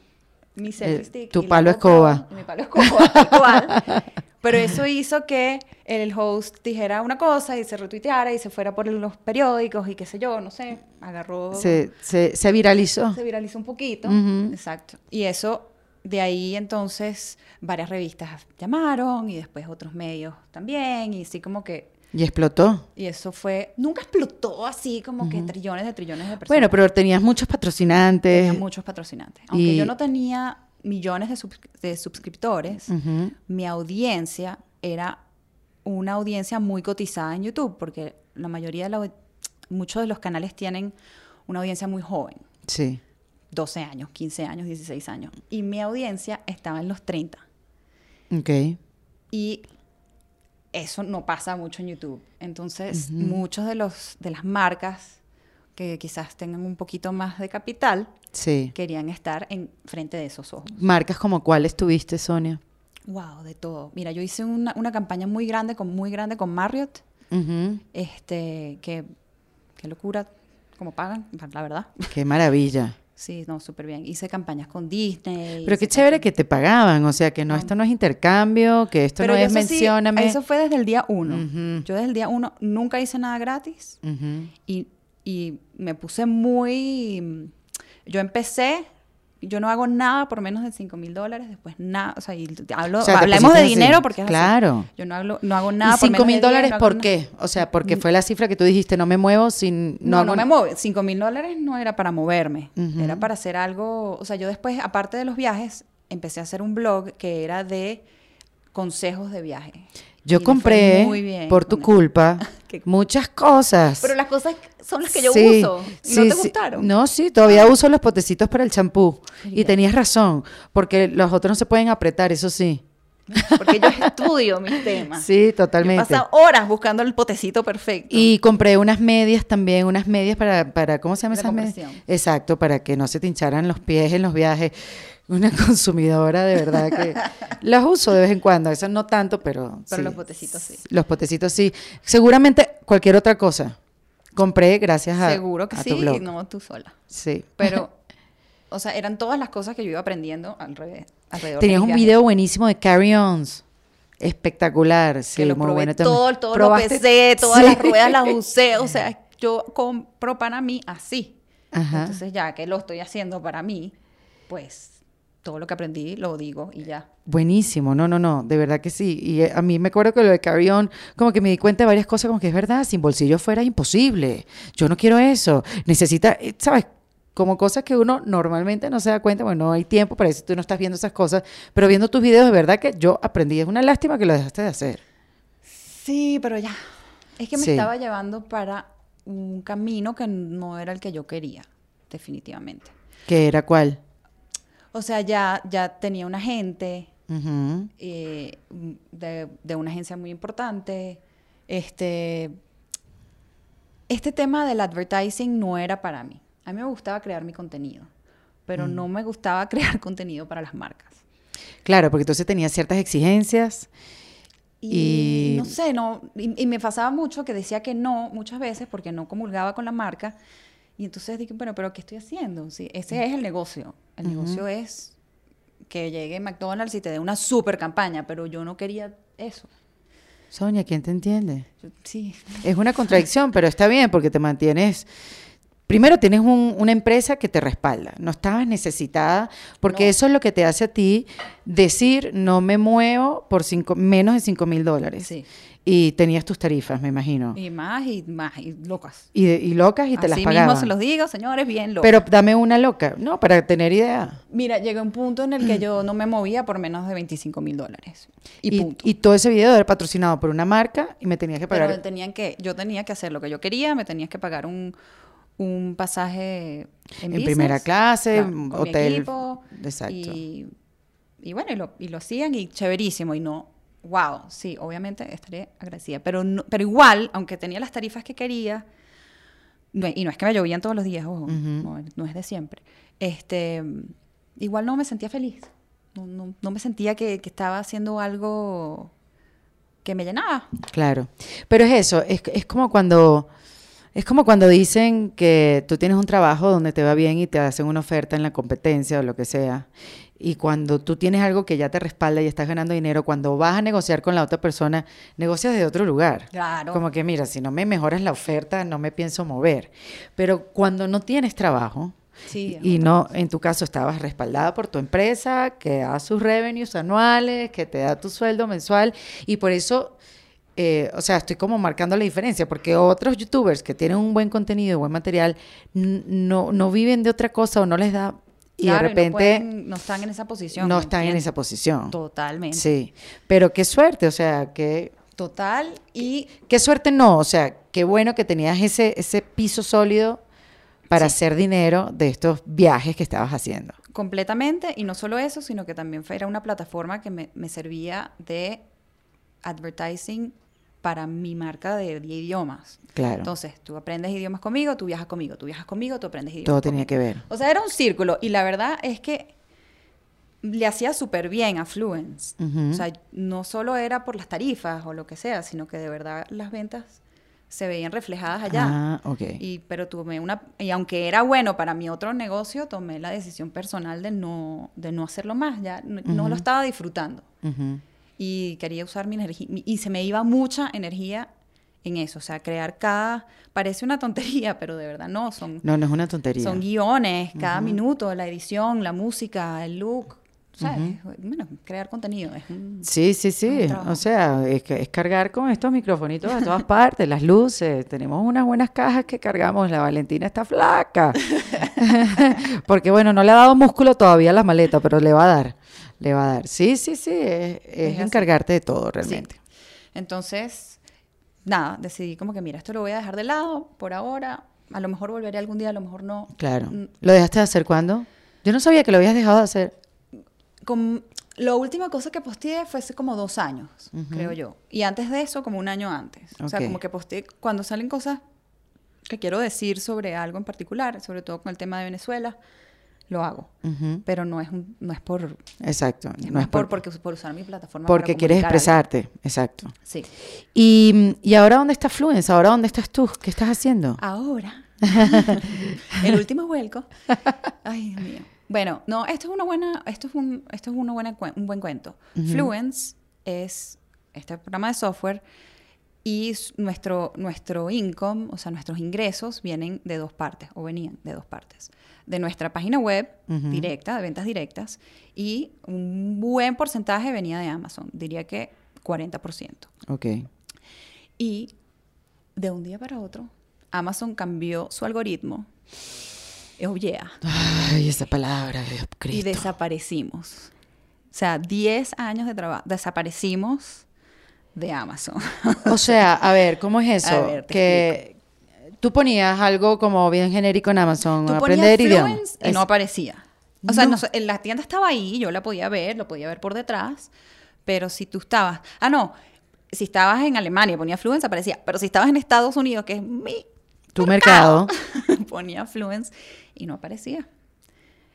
mi selfie Eh, stick. tu y palo GoPro, escoba. y Mi palo escoba, cual. Pero eso hizo que el host dijera una cosa y se retuiteara y se fuera por los periódicos y qué sé yo, no sé, agarró Se, se, se viralizó. se viralizó un poquito. Exacto. Y eso, de ahí entonces, varias revistas llamaron y después otros medios también. Y así como que. Y explotó. Y eso fue. Nunca explotó así como que trillones de trillones de personas. Bueno, pero tenías muchos patrocinantes. Muchos patrocinantes. Aunque y- yo no tenía millones de, subs- de suscriptores, mi audiencia era una audiencia muy cotizada en YouTube, porque la mayoría de la, muchos de los canales tienen una audiencia muy joven. Sí. 12 años, 15 años, 16 años. Y mi audiencia estaba en los 30. Ok. Y eso no pasa mucho en YouTube. Entonces, muchos de los de las marcas que quizás tengan un poquito más de capital Sí. querían estar en frente de esos ojos. Marcas como cuáles tuviste, Sonia. Wow, de todo. Mira, yo hice una, una campaña muy grande con muy grande con Marriott, este que qué locura cómo pagan, la verdad. Qué maravilla. Sí, no, súper bien. Hice campañas con Disney. Pero qué chévere que te pagaban, o sea, que no, esto no es intercambio, que esto Pero no es sí, mencióname. eso fue desde el día uno. Yo desde el día uno nunca hice nada gratis y, y me puse muy... Yo empecé, yo no hago nada por menos de 5 mil dólares, después nada, o sea, y hablo, O sea, hablemos de dinero porque es así. Claro. Yo no, hablo, no hago nada ¿Y por 5 menos mil de 10, dólares no por nada. qué? O sea, porque fue la cifra que tú dijiste, no me muevo sin... No, no, hago me muevo. 5 mil dólares no era para moverme. Era para hacer algo. O sea, yo después, aparte de los viajes, empecé a hacer un blog que era de consejos de viaje. Yo compré, muy bien por tu culpa, ¿Qué? muchas cosas. Pero las cosas son las que yo Sí, uso. ¿Y sí, no te gustaron? No, sí, todavía uso los potecitos para el champú. Y tenías razón, porque los otros no se pueden apretar, eso sí. Porque yo estudio mis temas. Sí, Yo totalmente. paso horas buscando el potecito perfecto. Y compré unas medias también, unas medias para, para ¿cómo se llama esas medias? Exacto, para que no se te hincharan los pies en los viajes. Una consumidora de verdad que las uso de vez en cuando, esas no tanto, pero Pero sí. los potecitos sí. Los potecitos sí. Seguramente cualquier otra cosa. Compré gracias a, Seguro que a sí, tu blog. no tú sola. Sí. Pero, o sea, eran todas las cosas que yo iba aprendiendo al revés, alrededor. de Tenías mis un viajes. video buenísimo de carry-ons. Espectacular, sí, que lo muy probé bueno también. todo, todo lo pesé, todas Sí. las ruedas las usé, o sea, yo compro para mí así. Ajá. Entonces ya que lo estoy haciendo para mí, pues todo lo que aprendí lo digo y ya. Buenísimo, no, no, no, de verdad que sí. Y eh, a mí me acuerdo que lo de Carry On, como que me di cuenta de varias cosas, como que es verdad, sin bolsillo fuera imposible. Yo no quiero eso. Necesita, eh, ¿sabes? Como cosas que uno normalmente no se da cuenta, bueno, no hay tiempo para eso, tú no estás viendo esas cosas, pero viendo tus videos, de verdad que yo aprendí. Es una lástima que lo dejaste de hacer. Sí, pero ya. Es que me Sí. estaba llevando para un camino que no era el que yo quería, definitivamente. ¿Qué era cuál? O sea, ya, ya tenía un agente eh, de, de una agencia muy importante. Este, este tema del advertising no era para mí. A mí me gustaba crear mi contenido, pero Mm. no me gustaba crear contenido para las marcas. Claro, porque entonces tenía ciertas exigencias. Y, Y- no sé, no, y, y me pasaba mucho que decía que no muchas veces porque no comulgaba con la marca. Y entonces dije, bueno, pero ¿qué estoy haciendo? Sí, ese es el negocio. El negocio es que llegue McDonald's y te dé una super campaña, pero yo no quería eso. Sonia, ¿quién te entiende? Yo- sí, Es una contradicción, pero está bien porque te mantienes primero tienes un- una empresa que te respalda, no estabas necesitada, porque No. eso es lo que te hace a ti decir, no me muevo por cinco, menos de 5 mil dólares. Sí. Y tenías tus tarifas, me imagino. Y, Y más y más, y locas. de- y locas y te Así las mismo pagaban. se los digo, señores, bien locas. Pero dame una loca, no, para tener idea. Mira, llegó un punto en el que yo no me movía por menos de 25 mil dólares. Y, Y, punto. y todo ese video era patrocinado por una marca y me tenías que pagar. Pero tenían que, yo tenía que hacer lo que yo quería, me tenías que pagar un, un pasaje en, En business, primera clase, claro, con mi hotel. equipo, Exacto. Y, y bueno, y lo, y lo hacían y chéverísimo. Y no, wow, sí, obviamente estaré agradecida. Pero, no- pero igual, aunque tenía las tarifas que quería, no- y no es que me llovían todos los días, ojo, no, no es de siempre. Este, igual no me sentía feliz. No, no- no me sentía que, que estaba haciendo algo que me llenaba. Claro. Pero es eso, es, es como cuando es como cuando dicen que tú tienes un trabajo donde te va bien y te hacen una oferta en la competencia o lo que sea. Y cuando tú tienes algo que ya te respalda y estás ganando dinero, cuando vas a negociar con la otra persona, negocias de otro lugar. Claro. Como que, mira, si no me mejoras la oferta, no me pienso mover. Pero cuando no tienes trabajo, Sí, y no, en tu caso estabas respaldada por tu empresa, que da sus revenues anuales, que te da tu sueldo mensual, y por eso, eh, o sea, estoy como marcando la diferencia, porque otros youtubers que tienen un buen contenido y buen material, no, no viven de otra cosa o no les da, y Claro, de no repente pueden- no, están en esa posición. no ¿me están en esa posición. Totalmente. Sí, pero qué suerte, o sea, que... Total. Y Qué suerte no, o sea, qué bueno que tenías ese, ese piso sólido para Sí. hacer dinero de estos viajes que estabas haciendo. completamente, y no solo eso, sino que también era una plataforma que me, me servía de advertising para mi marca de, de idiomas. Claro. Entonces, tú aprendes idiomas conmigo, tú viajas conmigo, tú viajas conmigo, tú aprendes idiomas Todo tenía conmigo. que ver. O sea, era un círculo, y la verdad es que le hacía súper bien a Fluence. Ujú. O sea, no solo era por las tarifas o lo que sea, sino que de verdad las ventas se veían reflejadas allá. Ah, ok. Y, pero tomé una, y aunque era bueno para mi otro negocio, tomé la decisión personal de no, de no hacerlo más, ya no, no Ujú. lo estaba disfrutando. Ujú. Y quería usar mi energía, y se me iba mucha energía en eso, o sea, crear cada, parece una tontería, pero de verdad no, son, No, no es una tontería. son guiones, cada minuto, la edición, la música, el look, ¿sabes? Bueno, crear contenido es un- Sí, sí, sí. O sea, es cargar con estos microfonitos a todas partes, las luces. Tenemos unas buenas cajas que cargamos. La Valentina está flaca. Porque, bueno, no le ha dado músculo todavía a la maleta, pero le va a dar. Le va a dar. Sí, sí, sí. Es, es Es así. encargarte de todo realmente. Entonces, nada, decidí como que, mira, esto lo voy a dejar de lado por ahora. A lo mejor volveré algún día, a lo mejor no. Claro. Mm, ¿Lo dejaste de hacer cuándo? Yo no sabía que lo habías dejado de hacer. Con, la última cosa que posteé fue hace como dos años, creo yo. Y antes de eso, como un año antes. O sea, como que posteé cuando salen cosas que quiero decir sobre algo en particular, sobre todo con el tema de Venezuela, lo hago. Pero no es, un- no es por... Exacto. es No es por, por, porque, por usar mi plataforma. porque para quieres expresarte. Exacto. Sí. Y, y ahora dónde está Fluence? ¿Ahora dónde estás tú? ¿Qué estás haciendo? Ahora, el último vuelco. Ay, Dios mío. Bueno, no, esto es una buena, esto es un, esto es una buena, un buen cuento. Fluence es este programa de software y nuestro, nuestro income, o sea, nuestros ingresos vienen de dos partes, o venían de dos partes. De nuestra página web directa, de ventas directas, y un buen porcentaje venía de Amazon, diría que 40%. Ok. Y de un día para otro, Amazon cambió su algoritmo. Oh, yeah. Ay, esa palabra, Dios Y Cristo. desaparecimos. O sea, 10 años de trabajo. Desaparecimos de Amazon. O sea, a ver, ¿cómo es eso? A ver, que tú ponías algo como bien genérico en Amazon, Tú aprender idiomas. Y no aparecía. O sea, No. en la tienda estaba ahí, yo la podía ver, lo podía ver por detrás, pero si tú estabas... Ah, no, si estabas en Alemania ponía Fluence, aparecía, pero si estabas en Estados Unidos, que es mi tu mercado. ponía Fluence y no aparecía.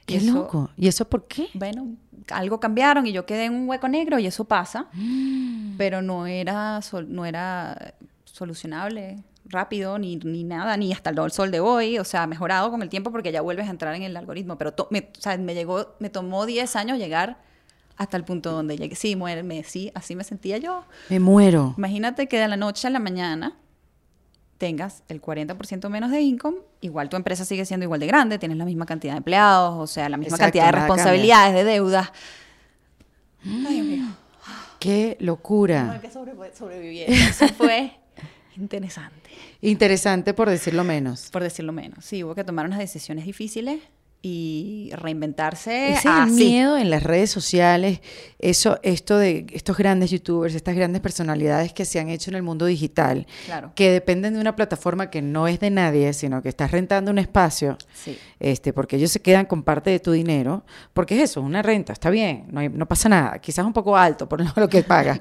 Qué eso- loco. ¿Y eso por qué? bueno, algo cambiaron y yo quedé en un hueco negro y eso pasa, Mm. pero no era, no era solucionable rápido ni, ni nada, ni hasta el sol de hoy, o sea, mejorado con el tiempo porque ya vuelves a entrar en el algoritmo, pero to- me, o sea, me llegó, me tomó 10 años llegar hasta el punto donde llegué, sí, muéreme, sí, así me sentía yo. Me muero. Imagínate que de la noche a la mañana tengas el 40% menos de income, igual tu empresa sigue siendo igual de grande, tienes la misma cantidad de empleados, o sea, la misma Exacto, cantidad de responsabilidades, de deudas. Ay, Dios mío. ¡Qué locura! que sobrevivir. Eso fue interesante, Interesante por decirlo menos. por decirlo menos. Sí, hubo que tomar unas decisiones difíciles y reinventarse. Ese así. miedo en las redes sociales, eso, esto de estos grandes youtubers, estas grandes personalidades que se han hecho en el mundo digital, Claro. que dependen de una plataforma que no es de nadie, sino que estás rentando un espacio, Sí. este, porque ellos se quedan con parte de tu dinero, porque es eso, una renta, está bien, no, hay- no pasa nada, quizás un poco alto por lo que pagas,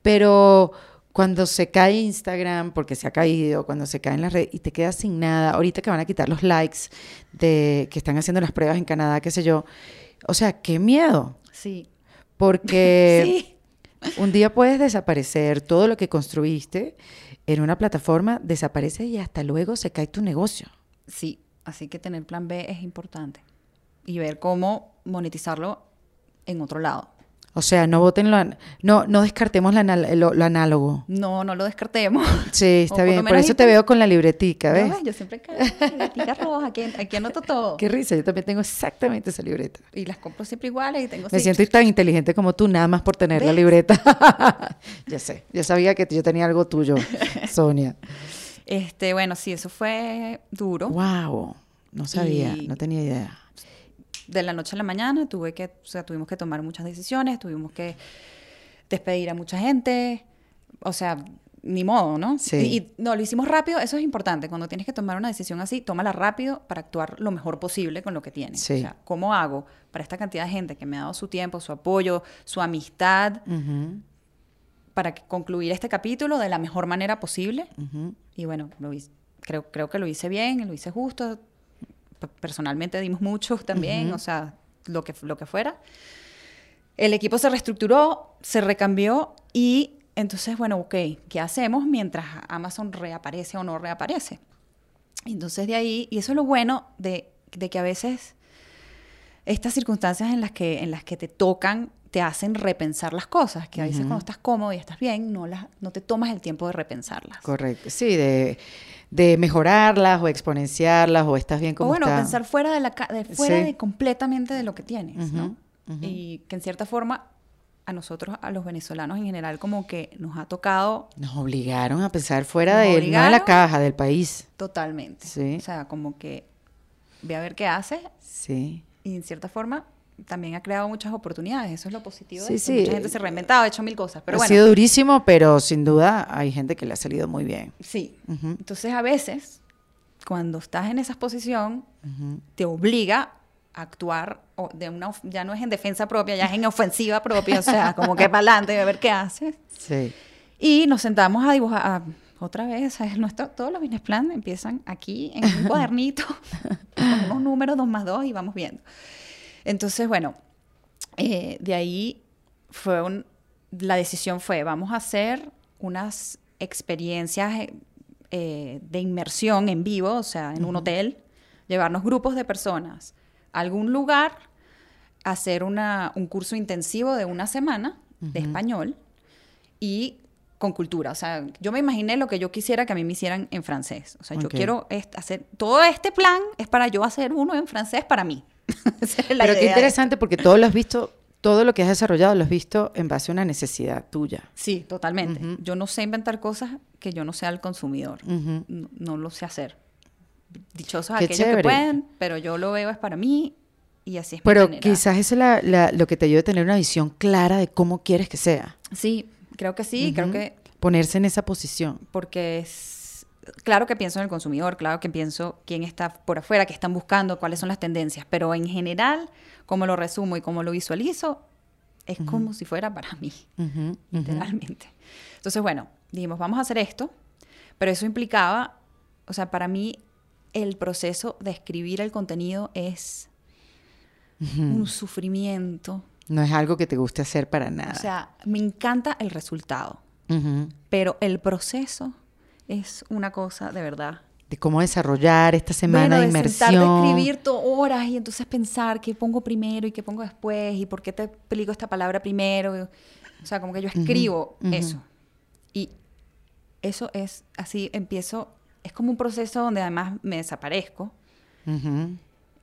pero cuando se cae Instagram, porque se ha caído, cuando se cae en la red y te quedas sin nada, ahorita que van a quitar los likes de que están haciendo las pruebas en Canadá, qué sé yo, o sea, qué miedo, Sí. porque sí. un día puedes desaparecer todo lo que construiste en una plataforma, desaparece y hasta luego se cae tu negocio. Sí, así que tener plan B es importante y ver cómo monetizarlo en otro lado. O sea, no voten lo, no, no descartemos lo, lo análogo. No, no lo descartemos. Sí, está bien. Por eso te veo con la libretica, ¿No ¿ves? ves? Yo siempre caigo la tica roja, aquí, aquí anoto todo. Qué risa, yo también tengo exactamente esa libreta. Y las compro siempre iguales y tengo Me siento tan inteligente como tú, nada más por tener la libreta. ya sé, yo sabía que yo tenía algo tuyo, Sonia. Este, bueno, sí, eso fue duro. Wow, no sabía, Y- no tenía idea. De la noche a la mañana tuve que, o sea, tuvimos que tomar muchas decisiones, tuvimos que despedir a mucha gente, o sea, ni modo, ¿no? Sí. Y, y no, lo hicimos rápido, eso es importante. Cuando tienes que tomar una decisión así, tómala rápido para actuar lo mejor posible con lo que tienes. Sí. O sea, ¿cómo hago para esta cantidad de gente que me ha dado su tiempo, su apoyo, su amistad, Ujú, para que- concluir este capítulo de la mejor manera posible? Y bueno, lo hice- creo, creo que lo hice bien, lo hice justo. Personalmente dimos mucho también, o sea, lo que, lo que fuera. El equipo se reestructuró, se recambió y entonces, bueno, ok, ¿qué hacemos mientras Amazon reaparece o no reaparece? Entonces de ahí, y eso es lo bueno de, de que a veces estas circunstancias en las que, en las que te tocan te hacen repensar las cosas, que a veces cuando estás cómodo y estás bien, no, las, no te tomas el tiempo de repensarlas. Correcto, sí, de, de mejorarlas o exponenciarlas o estás bien O como bueno, está. pensar fuera de la de fuera Sí. de completamente de lo que tienes, ¿no? Y que en cierta forma a nosotros, a los venezolanos en general, como que nos ha tocado Nos obligaron a pensar fuera de, no de la caja, del país. totalmente. Sí. O sea, como que ve a ver qué hace Sí. y en cierta forma también ha creado muchas oportunidades. Eso es lo positivo. de Sí, esto. sí. Mucha gente se ha reinventado, ha hecho mil cosas. Pero ha bueno, sido durísimo, pero sin duda hay gente que le ha salido muy bien. sí. Ujú, Entonces a veces, cuando estás en esa posición, ujú. te obliga a actuar o de una ya no es en defensa propia, ya es en ofensiva propia, o sea, como que para adelante, a ver qué haces. Sí. Y nos sentamos a dibujar a- otra vez, ¿sabes? Nuestro, todos los business plan empiezan aquí en un cuadernito con unos números dos más dos y vamos viendo. Entonces, bueno, eh, de ahí fue un, la decisión fue, vamos a hacer unas experiencias eh, eh, de inmersión en vivo, o sea, en un hotel, llevarnos grupos de personas a algún lugar, hacer una, un curso intensivo de una semana de español y con cultura. O sea, yo me imaginé lo que yo quisiera que a mí me hicieran en francés. O sea, yo quiero hacer, todo este plan es para yo hacer uno en francés para mí. Pero qué idea de interesante porque todo lo has visto, todo lo que has desarrollado lo has visto en base a una necesidad tuya. Sí, totalmente. Yo no sé inventar cosas que yo no sea el consumidor. Ujú. no, no lo sé hacer. Dichosos Qué aquellos chévere. que pueden, pero yo lo veo es para mí y así es mi Pero manera. quizás eso es la- la- lo que te ayude a tener una visión clara de cómo quieres que sea. Sí, creo que sí, creo que Ponerse en esa posición. porque es claro que pienso en el consumidor, claro que pienso quién está por afuera, qué están buscando, cuáles son las tendencias, pero en general, como lo resumo y como lo visualizo, es como si fuera para mí, Ujú, ujú. literalmente. Entonces, bueno, dijimos, vamos a hacer esto, pero eso implicaba, o sea, para mí el proceso de escribir el contenido es un sufrimiento. No es algo que te guste hacer para nada. O sea, me encanta el resultado, pero el proceso es una cosa de verdad De cómo desarrollar esta semana bueno, de de inmersión. a escribir to- horas y entonces pensar qué pongo primero y qué pongo después y por qué te explico esta palabra primero. O sea, como que yo escribo ujú. eso. Y eso es así, empiezo es como un proceso donde además me desaparezco. Ujú.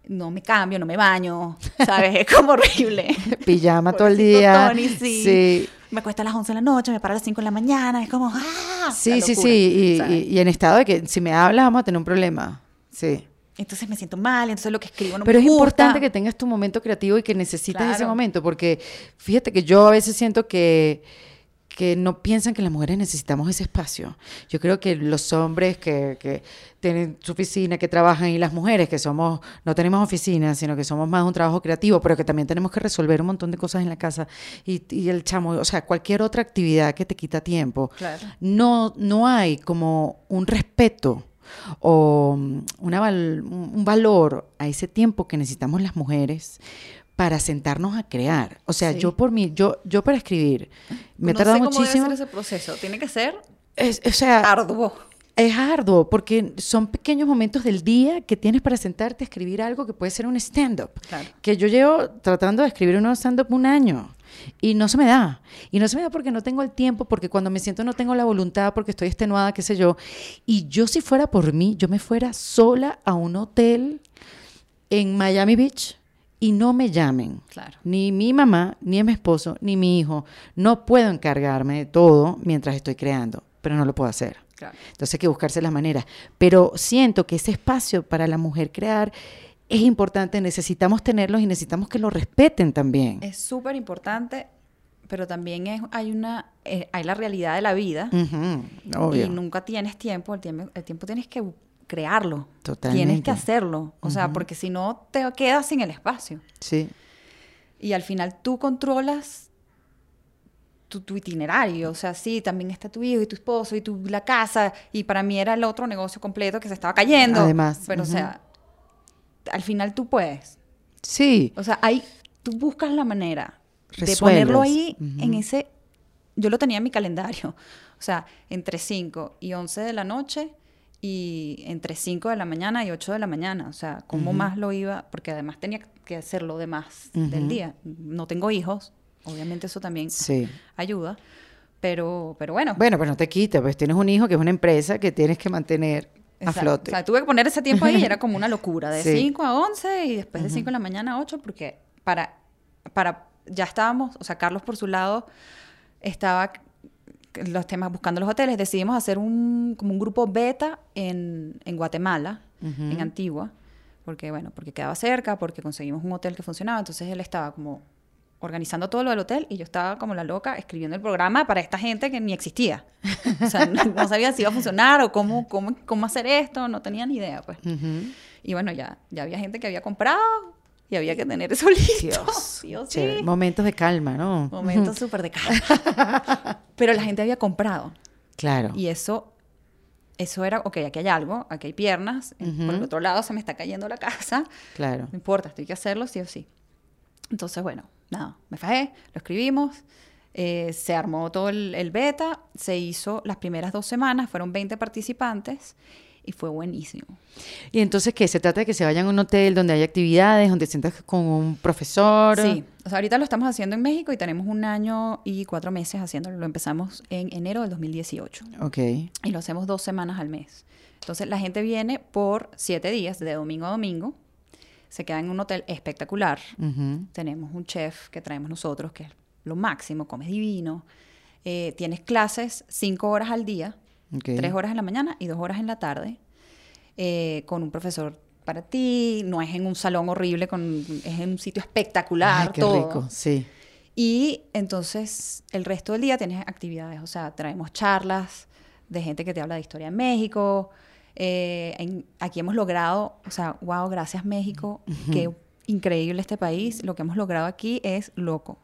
No me cambio, no me baño, ¿sabes? Es como horrible. Pijama todo el día. Tony, sí. sí. Me cuesta a las 11 de la noche, me paro a las 5 de la mañana, es como, ¡ah! Sí, sí, sí. Y, ¿sabes? y- y en estado de que si me hablas vamos a tener un problema. Sí. Entonces me siento mal, entonces lo que escribo no Pero me es gusta. importante que tengas tu momento creativo y que necesites ese momento, porque fíjate que yo a veces siento que, que no piensan que las mujeres necesitamos ese espacio. Yo creo que los hombres que, que tienen su oficina, que trabajan, y las mujeres que somos, no tenemos oficina, sino que somos más un trabajo creativo, pero que también tenemos que resolver un montón de cosas en la casa y, y el chamo, o sea, cualquier otra actividad que te quita tiempo Claro. no, no hay como un respeto o mm, una val- un valor a ese tiempo que necesitamos las mujeres para sentarnos a crear. O sea, Sí. yo por mí, yo, yo para escribir, me no tardado sé cómo muchísimo. debe ser ese proceso. Tiene que ser Es- o sea, arduo. es arduo porque son pequeños momentos del día que tienes para sentarte a escribir algo que puede ser un stand-up. Claro. Que yo llevo tratando de escribir un stand-up un año y no se me da. Y no se me da porque no tengo el tiempo, porque cuando me siento no tengo la voluntad, porque estoy extenuada, qué sé yo. Y yo si fuera por mí, yo me fuera sola a un hotel en Miami Beach y no me llamen. Claro. Ni mi mamá, ni mi esposo, ni mi hijo. No puedo encargarme de todo mientras estoy creando, pero no lo puedo hacer. Claro. Entonces hay que buscarse las maneras. Pero siento que ese espacio para la mujer crear es importante, necesitamos tenerlos y necesitamos que lo respeten también. Es súper importante, pero también es, hay una, eh, hay la realidad de la vida obvio. y nunca tienes tiempo, el tiempo, el tiempo tienes que crearlo. Tienes que hacerlo, o sea, porque si no te quedas sin el espacio. Sí, Y al final tú controlas tu, tu itinerario, o sea, sí, también está tu hijo y tu esposo y tu, la casa, y para mí era el otro negocio completo que se estaba cayendo. Además, Pero, o sea, al final tú puedes. sí, O sea, hay, tú buscas la manera de ponerlo ahí en ese... Yo lo tenía en mi calendario. O sea, entre 5 y 11 de la noche y entre 5 de la mañana y 8 de la mañana. O sea, ¿cómo más lo iba? Porque además tenía que hacer lo demás del Ujú. día. No tengo hijos. Obviamente eso también sí. ayuda. Pero, pero bueno. Bueno, pero no te quita, pues tienes un hijo que es una empresa que tienes que mantener a flote. O sea, tuve que poner ese tiempo ahí y era como una locura, de Sí. 5 a 11 y después de 5 de la mañana a 8, porque para, para, ya estábamos, o sea, Carlos por su lado estaba los temas buscando los hoteles, decidimos hacer un, como un grupo beta en, en Guatemala, en Antigua, porque bueno, porque quedaba cerca, porque conseguimos un hotel que funcionaba, entonces él estaba como organizando todo lo del hotel y yo estaba como la loca escribiendo el programa para esta gente que ni existía. O sea, no, no sabía si iba a funcionar o cómo, cómo, cómo hacer esto, no tenía ni idea, pues. Y bueno, ya, ya había gente que había comprado y había que tener eso listo. Dios, Dios, chévere. sí. Momentos de calma, ¿no? Momento súper de calma. Pero la gente había comprado. Claro. Y eso, eso era, ok, aquí hay algo, aquí hay piernas, en- por el otro lado se me está cayendo la casa, Claro. no importa, estoy que hacerlo sí o sí. Entonces, bueno, nada, me fajé, lo escribimos, eh, se armó todo el, el beta, se hizo las primeras dos semanas, fueron 20 participantes y fue buenísimo. Y entonces, ¿qué? Se trata de que se vayan a un hotel donde hay actividades, donde sientas con un profesor. Sí, o sea, ahorita lo estamos haciendo en México y tenemos un año y cuatro meses haciéndolo. Lo empezamos en enero del 2018 Ok. y lo hacemos dos semanas al mes. Entonces la gente viene por siete días, de domingo a domingo. Se queda en un hotel espectacular. Ujú. Tenemos un chef que traemos nosotros, que es lo máximo, comes divino. Eh, tienes clases cinco horas al día, Tres horas en la mañana y dos horas en la tarde, eh, con un profesor para ti. No es en un salón horrible, con, es en un sitio espectacular, Ay, qué todo. rico. Sí. Y entonces el resto del día tienes actividades, o sea, traemos charlas de gente que te habla de historia en México. Eh, en- aquí hemos logrado, o sea, wow, gracias México, qué increíble este país. Lo que hemos logrado aquí es loco.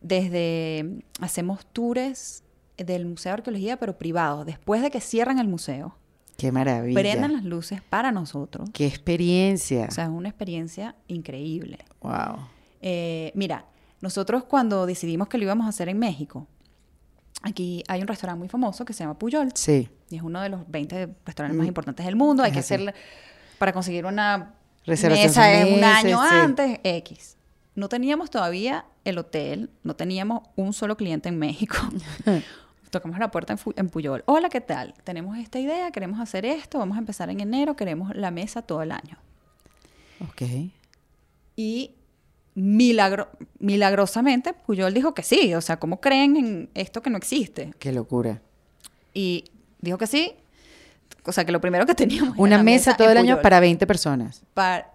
Desde hacemos tours del Museo de Arqueología, pero privados. Después de que cierran el museo, Qué maravilla. prendan las luces para nosotros. Qué experiencia. O sea, es una experiencia increíble. wow. Eh, mira, nosotros cuando decidimos que lo íbamos a hacer en México, aquí hay un restaurante muy famoso que se llama Puyol Sí. y es uno de los 20 restaurantes más Mm. importantes del mundo. Hay Es que así. hacer para conseguir una Reservación mesa son es un año sí. antes, X. No teníamos todavía el hotel, no teníamos un solo cliente en México. tocamos la puerta en, en Puyol. Hola, ¿qué tal? Tenemos esta idea, queremos hacer esto, vamos a empezar en enero, queremos la mesa todo el año. Ok. Y milagro, milagrosamente Puyol dijo que sí, o sea, ¿cómo creen en esto que no existe? Qué locura. Y dijo que sí, o sea, que lo primero que teníamos era Una la mesa todo en el año para 20 personas. Para-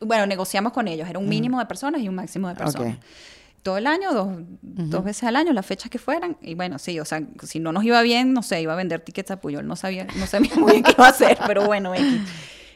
bueno, negociamos con ellos, era un mínimo de personas y un máximo de personas. Ok. Todo el año, dos, dos veces al año, las fechas que fueran. Y bueno, sí, o sea, si no nos iba bien, no sé, iba a vender tickets a Puyol. No sabía, no sabía muy bien qué iba a hacer, pero bueno, X.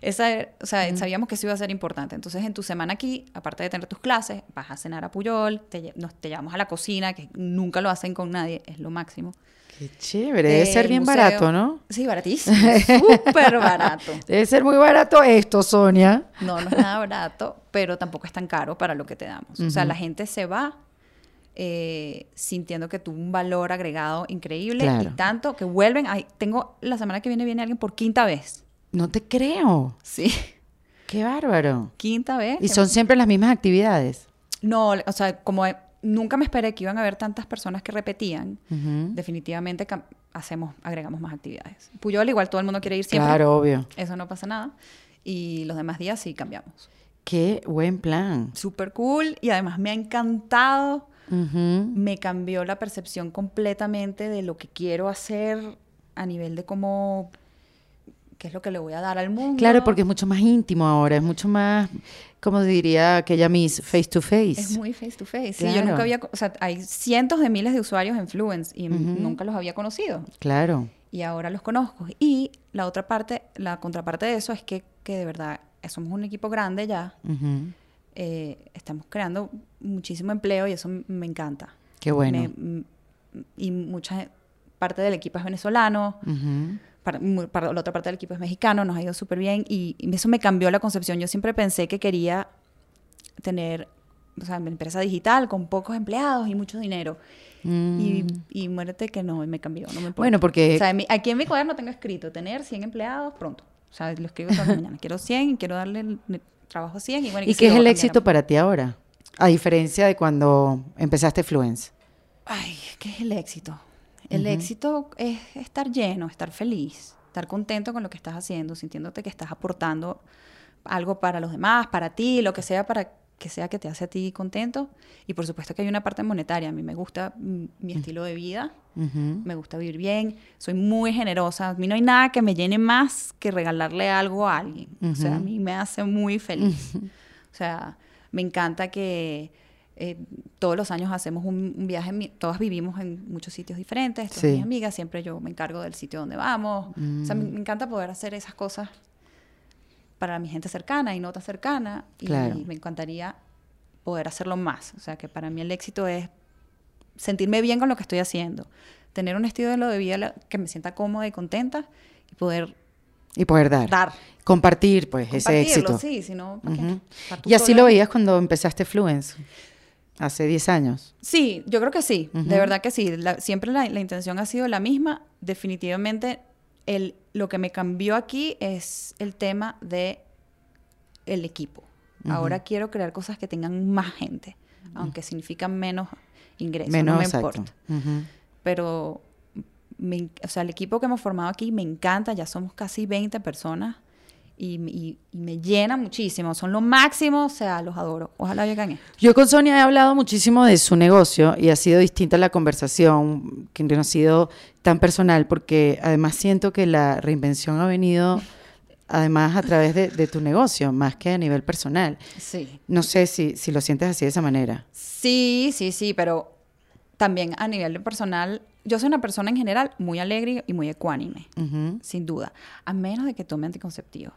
Esa, o sea, sabíamos que eso iba a ser importante. Entonces, en tu semana aquí, aparte de tener tus clases, vas a cenar a Puyol, te, nos, te llevamos a la cocina, que nunca lo hacen con nadie, es lo máximo. Qué chévere. Debe Eh, ser bien museo- barato, ¿no? Sí, baratísimo. Súper barato. Debe ser muy barato esto, Sonia. No, no es nada barato, pero tampoco es tan caro para lo que te damos. O sea, la gente se va eh, sintiendo que tuvo un valor agregado increíble Claro. y tanto que vuelven. Ay, tengo la semana que viene viene alguien por quinta vez. No te creo. Sí, Qué bárbaro. quinta vez. Y son siempre las mismas actividades. No, o sea, como nunca me esperé que iban a haber tantas personas que repetían, definitivamente hacemos, agregamos más actividades. Puyol igual todo el mundo quiere ir siempre. Claro, obvio. Eso no pasa nada. Y los demás días sí cambiamos. Qué buen plan. Súper cool y además me ha encantado. Me cambió la percepción completamente de lo que quiero hacer a nivel de cómo, qué es lo que le voy a dar al mundo. Claro, porque es mucho más íntimo ahora, es mucho más, como diría aquella Miss, face to face. es muy face to face. Sí, yo Claro. nunca había, o sea, hay cientos de miles de usuarios en Fluence y Ujú. nunca los había conocido. Claro. Y ahora los conozco. Y la otra parte, la contraparte de eso es que, que de verdad somos un equipo grande ya. Ujú. eh, estamos creando muchísimo empleo y eso me encanta. Qué bueno. Me- y mucha parte del equipo es venezolano. Ujú. Para, para la otra parte del equipo es mexicano, nos ha ido súper bien y, y eso me cambió la concepción. Yo siempre pensé que quería tener, o sea, una empresa digital con pocos empleados y mucho dinero. Mm. Y, y muérete que no, me cambió, no me. Bueno, porque- O sea, en mi- aquí en mi cuaderno tengo escrito tener 100 empleados pronto. O sea, lo escribo toda la mañana. Quiero 100 y quiero darle el, el trabajo a 100. ¿Y, bueno, ¿Y qué es el éxito para ti ahora? A diferencia de cuando empezaste Fluence. Ay, ¿qué es el éxito? El éxito es estar lleno, estar feliz, estar contento con lo que estás haciendo, sintiéndote que estás aportando algo para los demás, para ti, lo que sea para que sea que te hace a ti contento. Y por supuesto que hay una parte monetaria. A mí me gusta mm, mi estilo de vida, me gusta vivir bien, soy muy generosa. A mí no hay nada que me llene más que regalarle algo a alguien. O sea, a mí me hace muy feliz. O sea, me encanta que eh, todos los años hacemos un, un viaje, todas vivimos en muchos sitios diferentes, todas Sí. mis amigas, siempre yo me encargo del sitio donde vamos. O sea, me, Mm. me encanta poder hacer esas cosas para mi gente cercana y no tan cercana. Y Claro. me encantaría poder hacerlo más. O sea, que para mí el éxito es sentirme bien con lo que estoy haciendo, tener un estilo de lo de vida que me sienta cómoda y contenta y poder Y poder dar. dar. Compartir, pues, ese éxito. sí, si no, ¿para qué? Ujú. Estar tú Y así lo veías cuando empezaste Fluence, hace 10 años. Sí, yo creo que sí, de verdad que sí. La- siempre la, la intención ha sido la misma. Definitivamente, el, lo que me cambió aquí es el tema de el equipo. Ahora quiero crear cosas que tengan más gente, aunque significan menos ingresos. Menos no me exacto. importa. Pero, me o sea, el equipo que hemos formado aquí me encanta. Ya somos casi 20 personas y, y- y me llena muchísimo. Son lo máximo, o sea, los adoro. Ojalá llegan esto. Yo con Sonia he hablado muchísimo de su negocio y ha sido distinta la conversación, que no ha sido tan personal, porque además siento que la reinvención ha venido además a través de, de tu negocio, más que a nivel personal. Sí. No sé si, si lo sientes así de esa manera. Sí, sí, sí, pero también a nivel personal, yo soy una persona en general muy alegre y muy ecuánime, Ujú. sin duda, a menos de que tome anticonceptivos.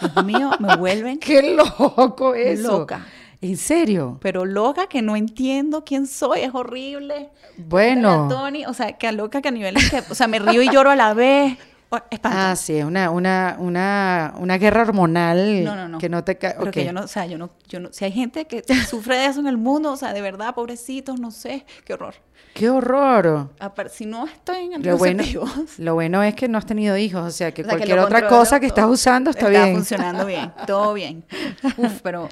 Dios mío, me vuelven ¡Qué loco eso! loca. ¿En serio? Pero loca que no entiendo quién soy, es horrible. Bueno. Tony, o sea, que loca que a niveles que, o sea, me río y lloro a la vez. O- Ah, sí, es una, una, una, una guerra hormonal No, no, no. que no te cae. Yo no, o sea, yo no, yo no, si hay gente que sufre de eso en el mundo, o sea, de verdad, pobrecitos, no sé, qué horror. ¡Qué horror! Apar- Si no estoy en Lo bueno, lo bueno es que no has tenido hijos, o sea que O sea, que cualquier otra cosa que estás usando está, bien. funcionando bien, todo bien. Uf, pero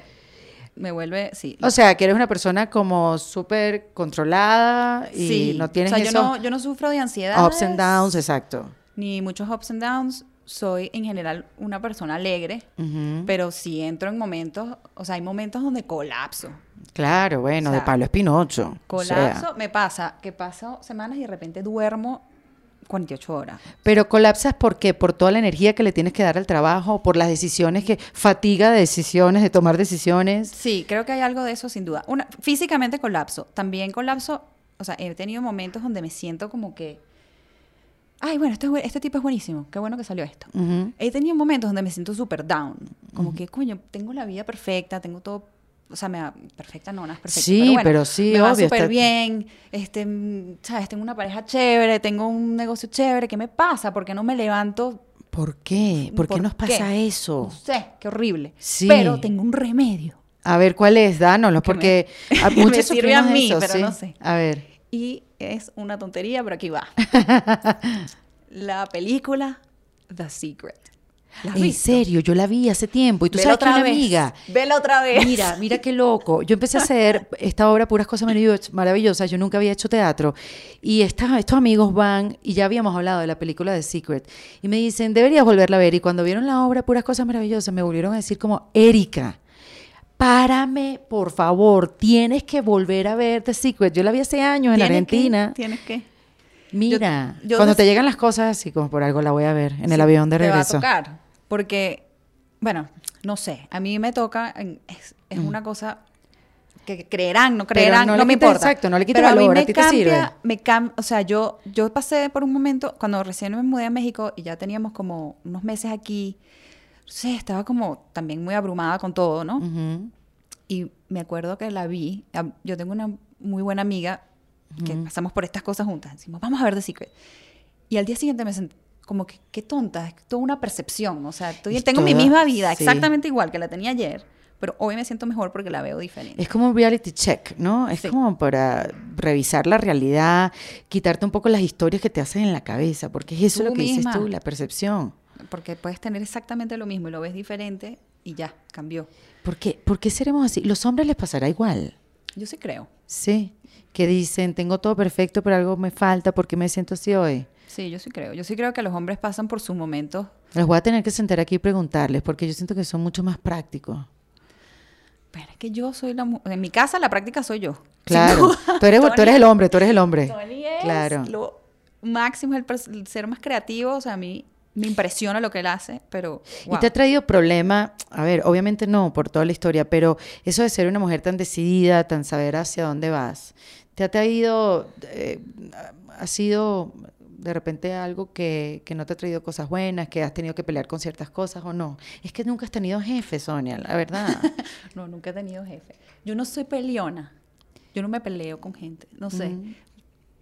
me vuelve, sí. O sea, que eres una persona como súper controlada y sí. no tienes o sea, yo esos no, yo no sufro de ansiedad. ups and downs, exacto. Ni muchos ups and downs. Soy en general una persona alegre, pero sí entro en momentos, o sea, hay momentos donde colapso. Claro, bueno, O de Pablo Espinocho. o Colapso, sea. me pasa que paso semanas y de repente duermo 48 horas. pero colapsas ¿por qué? Por toda la energía que le tienes que dar al trabajo, por las decisiones que fatiga de decisiones, de tomar decisiones. Sí, creo que hay algo de eso sin duda. Una, físicamente colapso. También colapso, o sea, he tenido momentos donde me siento como que, ay, bueno, este, este tipo es buenísimo, qué bueno que salió esto. Ujú. He tenido momentos donde me siento súper down, como que, coño, tengo la vida perfecta, tengo todo, o sea, me va- perfecta no, no es perfecta. Sí, pero, bueno, pero sí, me va obvio, súper está- bien, este, sabes, tengo una pareja chévere, tengo un negocio chévere, ¿qué me pasa? ¿Por qué no me levanto? ¿Por qué? ¿Por, qué nos pasa eso? No sé, qué horrible. Sí. Pero tengo un remedio. A ver, ¿cuál es? Dánoslo, Que me- porque a que me muchos sirve a mí, eso, pero sí. no sé. A ver. Y es una tontería, pero aquí va. la película The Secret. ¿La has En visto? serio, yo la vi hace tiempo y tú sabes que otra una vez. amiga Vela otra vez. Mira, mira qué loco. Yo empecé a hacer esta obra Puras Cosas Maravillos- Maravillosas. Yo nunca había hecho teatro. Y esta- estos amigos van, y ya habíamos hablado de la película de Secret, y me dicen, deberías volverla a ver. Y cuando vieron la obra Puras Cosas Maravillosas, me volvieron a decir como, Erika, párame, por favor, tienes que volver a ver The Secret. Yo la vi hace años en ¿Tienes Argentina. que- Tienes que. Mira, yo cuando te llegan las cosas, así como por algo la voy a ver en el avión de te va a regreso. tocar. Porque, bueno, no sé. A mí me toca. Es, es una cosa que creerán, no Mm. Creerán, no no, me quita- importa. exacto, no le quita Pero a mí valor, a me ti te sirve. cambia, me cam- o sea, yo, yo pasé por un momento, cuando recién me mudé a México y ya teníamos como unos meses aquí, sé, estaba como también muy abrumada con todo, ¿no? Y me acuerdo que la vi. Yo tengo una muy buena amiga que pasamos por estas cosas juntas. Decimos, vamos a ver The Secret. Y al día siguiente me sentí como que, qué tonta, es toda una percepción. O sea, estoy- tengo mi misma vida, sí. exactamente igual que la tenía ayer, pero hoy me siento mejor porque la veo diferente. Es como un reality check, ¿no? Es Sí. como para revisar la realidad, quitarte un poco las historias que te hacen en la cabeza, porque es eso Tú lo que dices misma. tú, la percepción. Porque puedes tener exactamente lo mismo y lo ves diferente y ya, cambió. ¿Por qué, ¿Por qué seremos así? Los hombres les pasará igual, Yo sí creo. ¿sí? Que dicen, tengo todo perfecto, pero algo me falta, ¿por qué me siento así hoy? Sí, yo sí creo. Yo sí creo que los hombres pasan por sus momentos. Los voy a tener que sentar aquí y preguntarles, porque yo siento que son mucho más prácticos. Pero es que yo soy la En mi casa la práctica soy yo. Claro, tú eres, tú Tony- eres el hombre, tú eres el hombre. Tony es Claro. lo máximo, es el, el ser más creativo. O sea, a mí me impresiona lo que él hace, pero. ¿Y te ha traído problema? A ver, obviamente no, por toda la historia, pero eso de ser una mujer tan decidida, tan saber hacia dónde vas, ¿te ha traído, eh, ha sido de repente algo que, que no te ha traído cosas buenas, que has tenido que pelear con ciertas cosas o no? Es que nunca has tenido jefe, Sonia, la verdad. No, nunca he tenido jefe. Yo no soy peleona. Yo no me peleo con gente. No sé.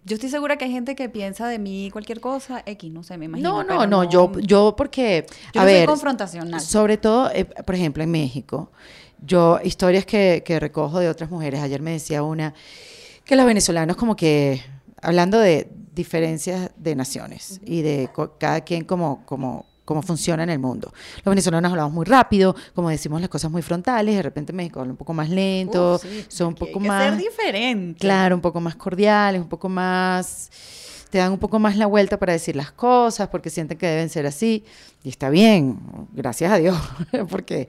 Yo estoy segura que hay gente que piensa de mí cualquier cosa, X, no sé, me imagino. no, no, no, yo, yo porque, Yo a no soy ver, confrontacional. sobre todo, eh, por ejemplo, en México, yo, historias que, que recojo de otras mujeres, ayer me decía una, que los venezolanos como que, hablando de diferencias de naciones y de cada quien como, como, cómo funciona en el mundo. Los venezolanos hablamos muy rápido, como decimos las cosas muy frontales, de repente México habla un poco más lento, sí, son un poco hay que más... ser diferente. Claro, un poco más cordiales, un poco más, te dan un poco más la vuelta para decir las cosas porque sienten que deben ser así. Y está bien, gracias a Dios, porque...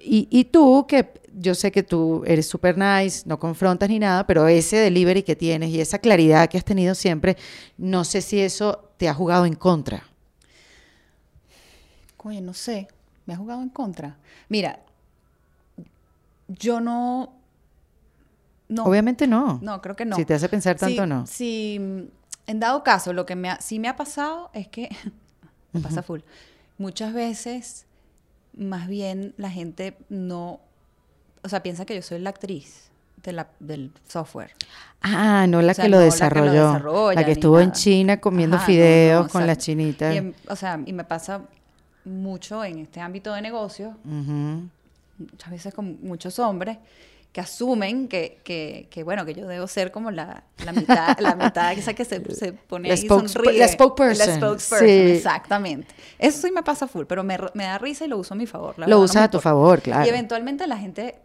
Y, y tú, que yo sé que tú eres super nice, no confrontas ni nada, pero ese delivery que tienes y esa claridad que has tenido siempre, no sé si eso te ha jugado en contra. Oye, no sé, me ha jugado en contra. Mira, yo no... No, Obviamente no. no, creo que no. Si te hace pensar tanto, no. Mm, en dado caso, lo que me ha, sí me ha pasado es que, me pasa full, muchas veces, más bien la gente no, o sea, piensa que yo soy la actriz de la, del software. Ah, no la O sea, que lo no la que lo desarrolló. desarrolla La que estuvo en. China comiendo Ajá, fideos no, con exacto. las chinitas. Y en- o sea, y me pasa mucho en este ámbito de negocios, muchas veces con muchos hombres que asumen que, que, que, bueno, que yo debo ser como la, la mitad, la mitad esa que se, se pone La ahí y sonríe. la spokesperson, La spokesperson, sí. exactamente. Eso sí me pasa full, pero me, me da risa y lo uso a mi favor. la Lo verdad, usas a tu favor, claro. Y eventualmente la gente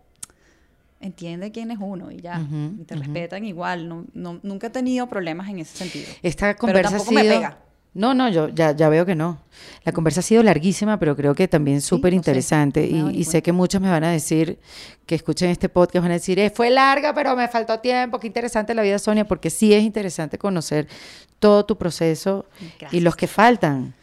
entiende quién es uno y ya. Y te respetan igual. No, no- nunca he tenido problemas en ese sentido. Esta conversa tampoco ha me pega. No, no, yo ya, ya veo que no. La conversa ha sido larguísima, pero creo que también súper no sé, interesante. dado y, y sé que muchos me van a decir, que escuchen este podcast, van a decir, "Eh, fue larga, pero me faltó tiempo. Qué interesante la vida Sonia, porque sí es interesante conocer todo tu proceso y Gracias. los que faltan.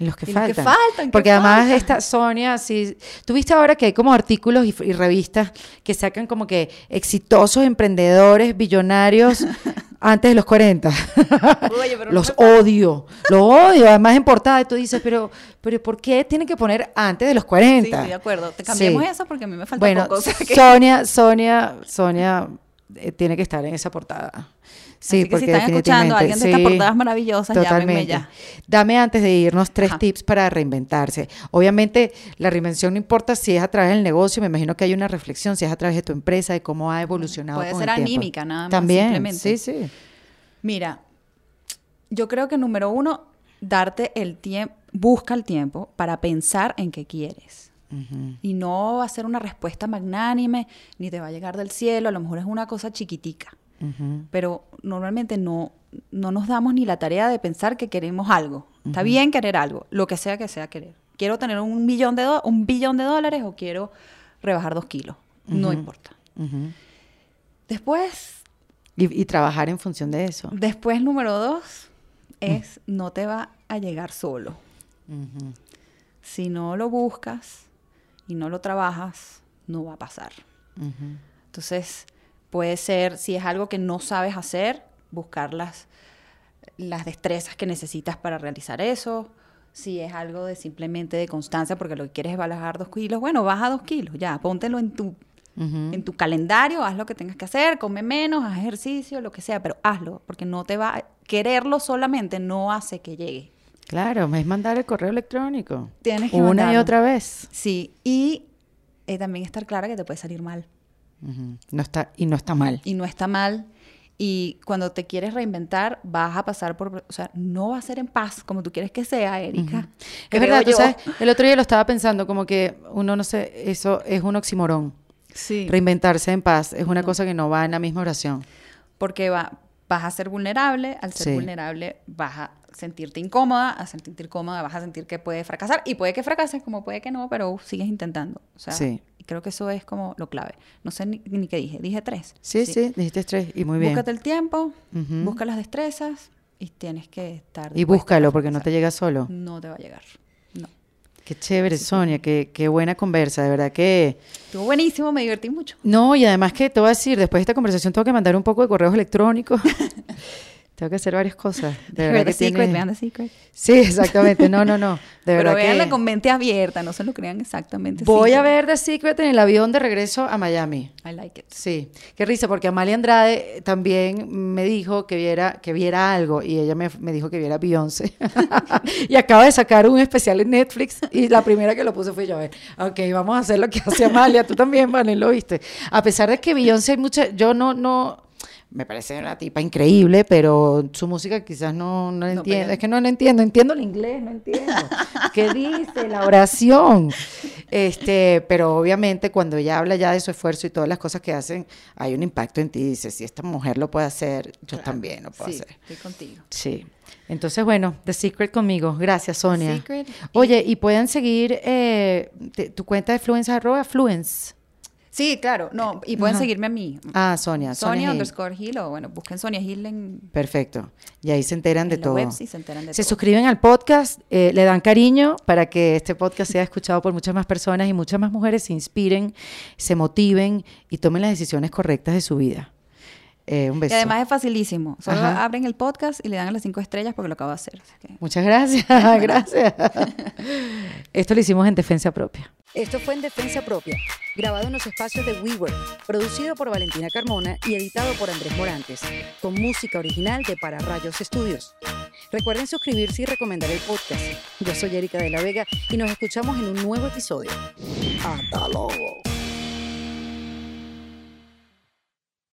Y los que Y los que faltan. faltan, que Porque además faltan. esta Sonia, sí. Tuviste ahora que hay como artículos y, y revistas que sacan como que exitosos emprendedores, billonarios antes de los 40. Oye, pero no los falta. odio, los odio. Además en portada y tú dices, pero, pero ¿por qué tienen que poner antes de los Sí, 40? estoy de acuerdo. Te cambiamos Sí. eso porque a mí me falta Bueno, poco. o sea que- Sonia, Sonia, Sonia eh, tiene que estar en esa portada. Sí, Así que porque si están escuchando a alguien de estas sí, portadas maravillosas, Totalmente. ya. Dame antes de irnos tres Ajá. tips para reinventarse. Obviamente, la reinvención no importa si es a través del negocio, me imagino que hay una reflexión, si es a través de tu empresa, de cómo ha evolucionado. Puede con ser el tiempo. anímica, nada más, También, simplemente. sí, sí. Mira, yo creo que número uno, darte el tiempo, busca el tiempo para pensar en qué quieres. Y no va a ser una respuesta magnánime, ni te va a llegar del cielo, a lo mejor es una cosa chiquitica. Pero normalmente no, no nos damos ni la tarea de pensar que queremos algo. Está bien querer algo, lo que sea que sea querer. Quiero tener un millón de, un billón de dólares o quiero rebajar dos kilos. No importa. Después, Y, y trabajar en función de eso. después número dos es no te va a llegar solo. Si no lo buscas y no lo trabajas, no va a pasar. Entonces, puede ser, si es algo que no sabes hacer, buscar las, las destrezas que necesitas para realizar eso. Si es algo de simplemente de constancia, porque lo que quieres es bajar dos kilos, bueno, baja dos kilos, ya, póntelo en tu, en tu calendario, haz lo que tengas que hacer, come menos, haz ejercicio, lo que sea, pero hazlo, porque no te va, quererlo solamente no hace que llegue. Claro, es mandar el correo electrónico. Tienes que Una y otra vez. Sí, y eh, también estar clara que te puede salir mal. No está, y no está mal. y no está mal. Y cuando te quieres reinventar, vas a pasar por, o sea, no va a ser en paz como tú quieres que sea, Erika. Es Creo verdad, tú yo. sabes, el otro día lo estaba pensando, como que uno no sé, eso es un oximorón. Sí. Reinventarse en paz es una cosa que no va en la misma oración. Porque va, vas a ser vulnerable, al ser Sí. vulnerable vas a sentirte incómoda, a sentirte incómoda vas a sentir que puedes fracasar y puede que fracases como puede que no, pero sigues intentando. O sea, Sí. Creo que eso es como lo clave. No sé ni, ni qué dije, dije tres. Sí, sí, dijiste tres y muy bien. Búscate el tiempo, busca las destrezas y tienes que estar Y búscalo porque no te llega solo. No te va a llegar. No. Qué chévere, Sonia, qué, qué buena conversa, de verdad que... Estuvo buenísimo, me divertí mucho. No, y además que te voy a decir, después de esta conversación tengo que mandar un poco de correos electrónicos. tengo que hacer varias cosas. De verdad que Secret, tiene- vean The Secret. Sí, exactamente. No, no, no. De Pero verdad veanla que... con mente abierta, no se lo crean exactamente. Voy a ver The Secret en el avión de regreso a Miami. I like it. Sí, qué risa, porque Amalia Andrade también me dijo que viera, que viera algo y ella me, me dijo que viera Beyoncé. y acaba de sacar un especial en Netflix y la primera que lo puse fue yo. A ver, ok, vamos a hacer lo que hace Amalia. Tú también, Vane, lo viste. A pesar de que Beyoncé hay mucha, yo no, no, me parece una tipa increíble, pero su música quizás no, no la No entiendo. es que no la entiendo, entiendo el inglés, no entiendo. ¿Qué dice la oración? Este, pero obviamente cuando ella habla ya de su esfuerzo y todas las cosas que hacen, hay un impacto en ti. Dice, si esta mujer lo puede hacer, yo Claro. también lo puedo Sí, hacer. estoy contigo. Sí. Entonces, bueno, The Secret conmigo. Gracias, Sonia. Secret. Oye, y pueden seguir eh, te- tu cuenta de Fluence, arroba Fluence. Sí, claro, no, y pueden Ajá. seguirme a mí. Ah, Sonia. Sonia, underscore Hill, o bueno, busquen Sonia Hill en, Perfecto. Y ahí se enteran de la todo. web, sí, se enteran de Se todo. suscriben al podcast, eh, le dan cariño para que este podcast sea escuchado por muchas más personas y muchas más mujeres se inspiren, se motiven y tomen las decisiones correctas de su vida. Eh, un Y además es facilísimo. Solo Ajá. abren el podcast y le dan a las cinco estrellas porque lo acabo de hacer. así que- Muchas gracias, gracias. Esto lo hicimos en defensa propia. Esto fue en Defensa Propia, grabado en los espacios de WeWork, producido por Valentina Carmona y editado por Andrés Morantes, con música original de Para Rayos Estudios. Recuerden suscribirse y recomendar el podcast. Yo soy Erika de la Vega y nos escuchamos en un nuevo episodio. ¡Hasta luego!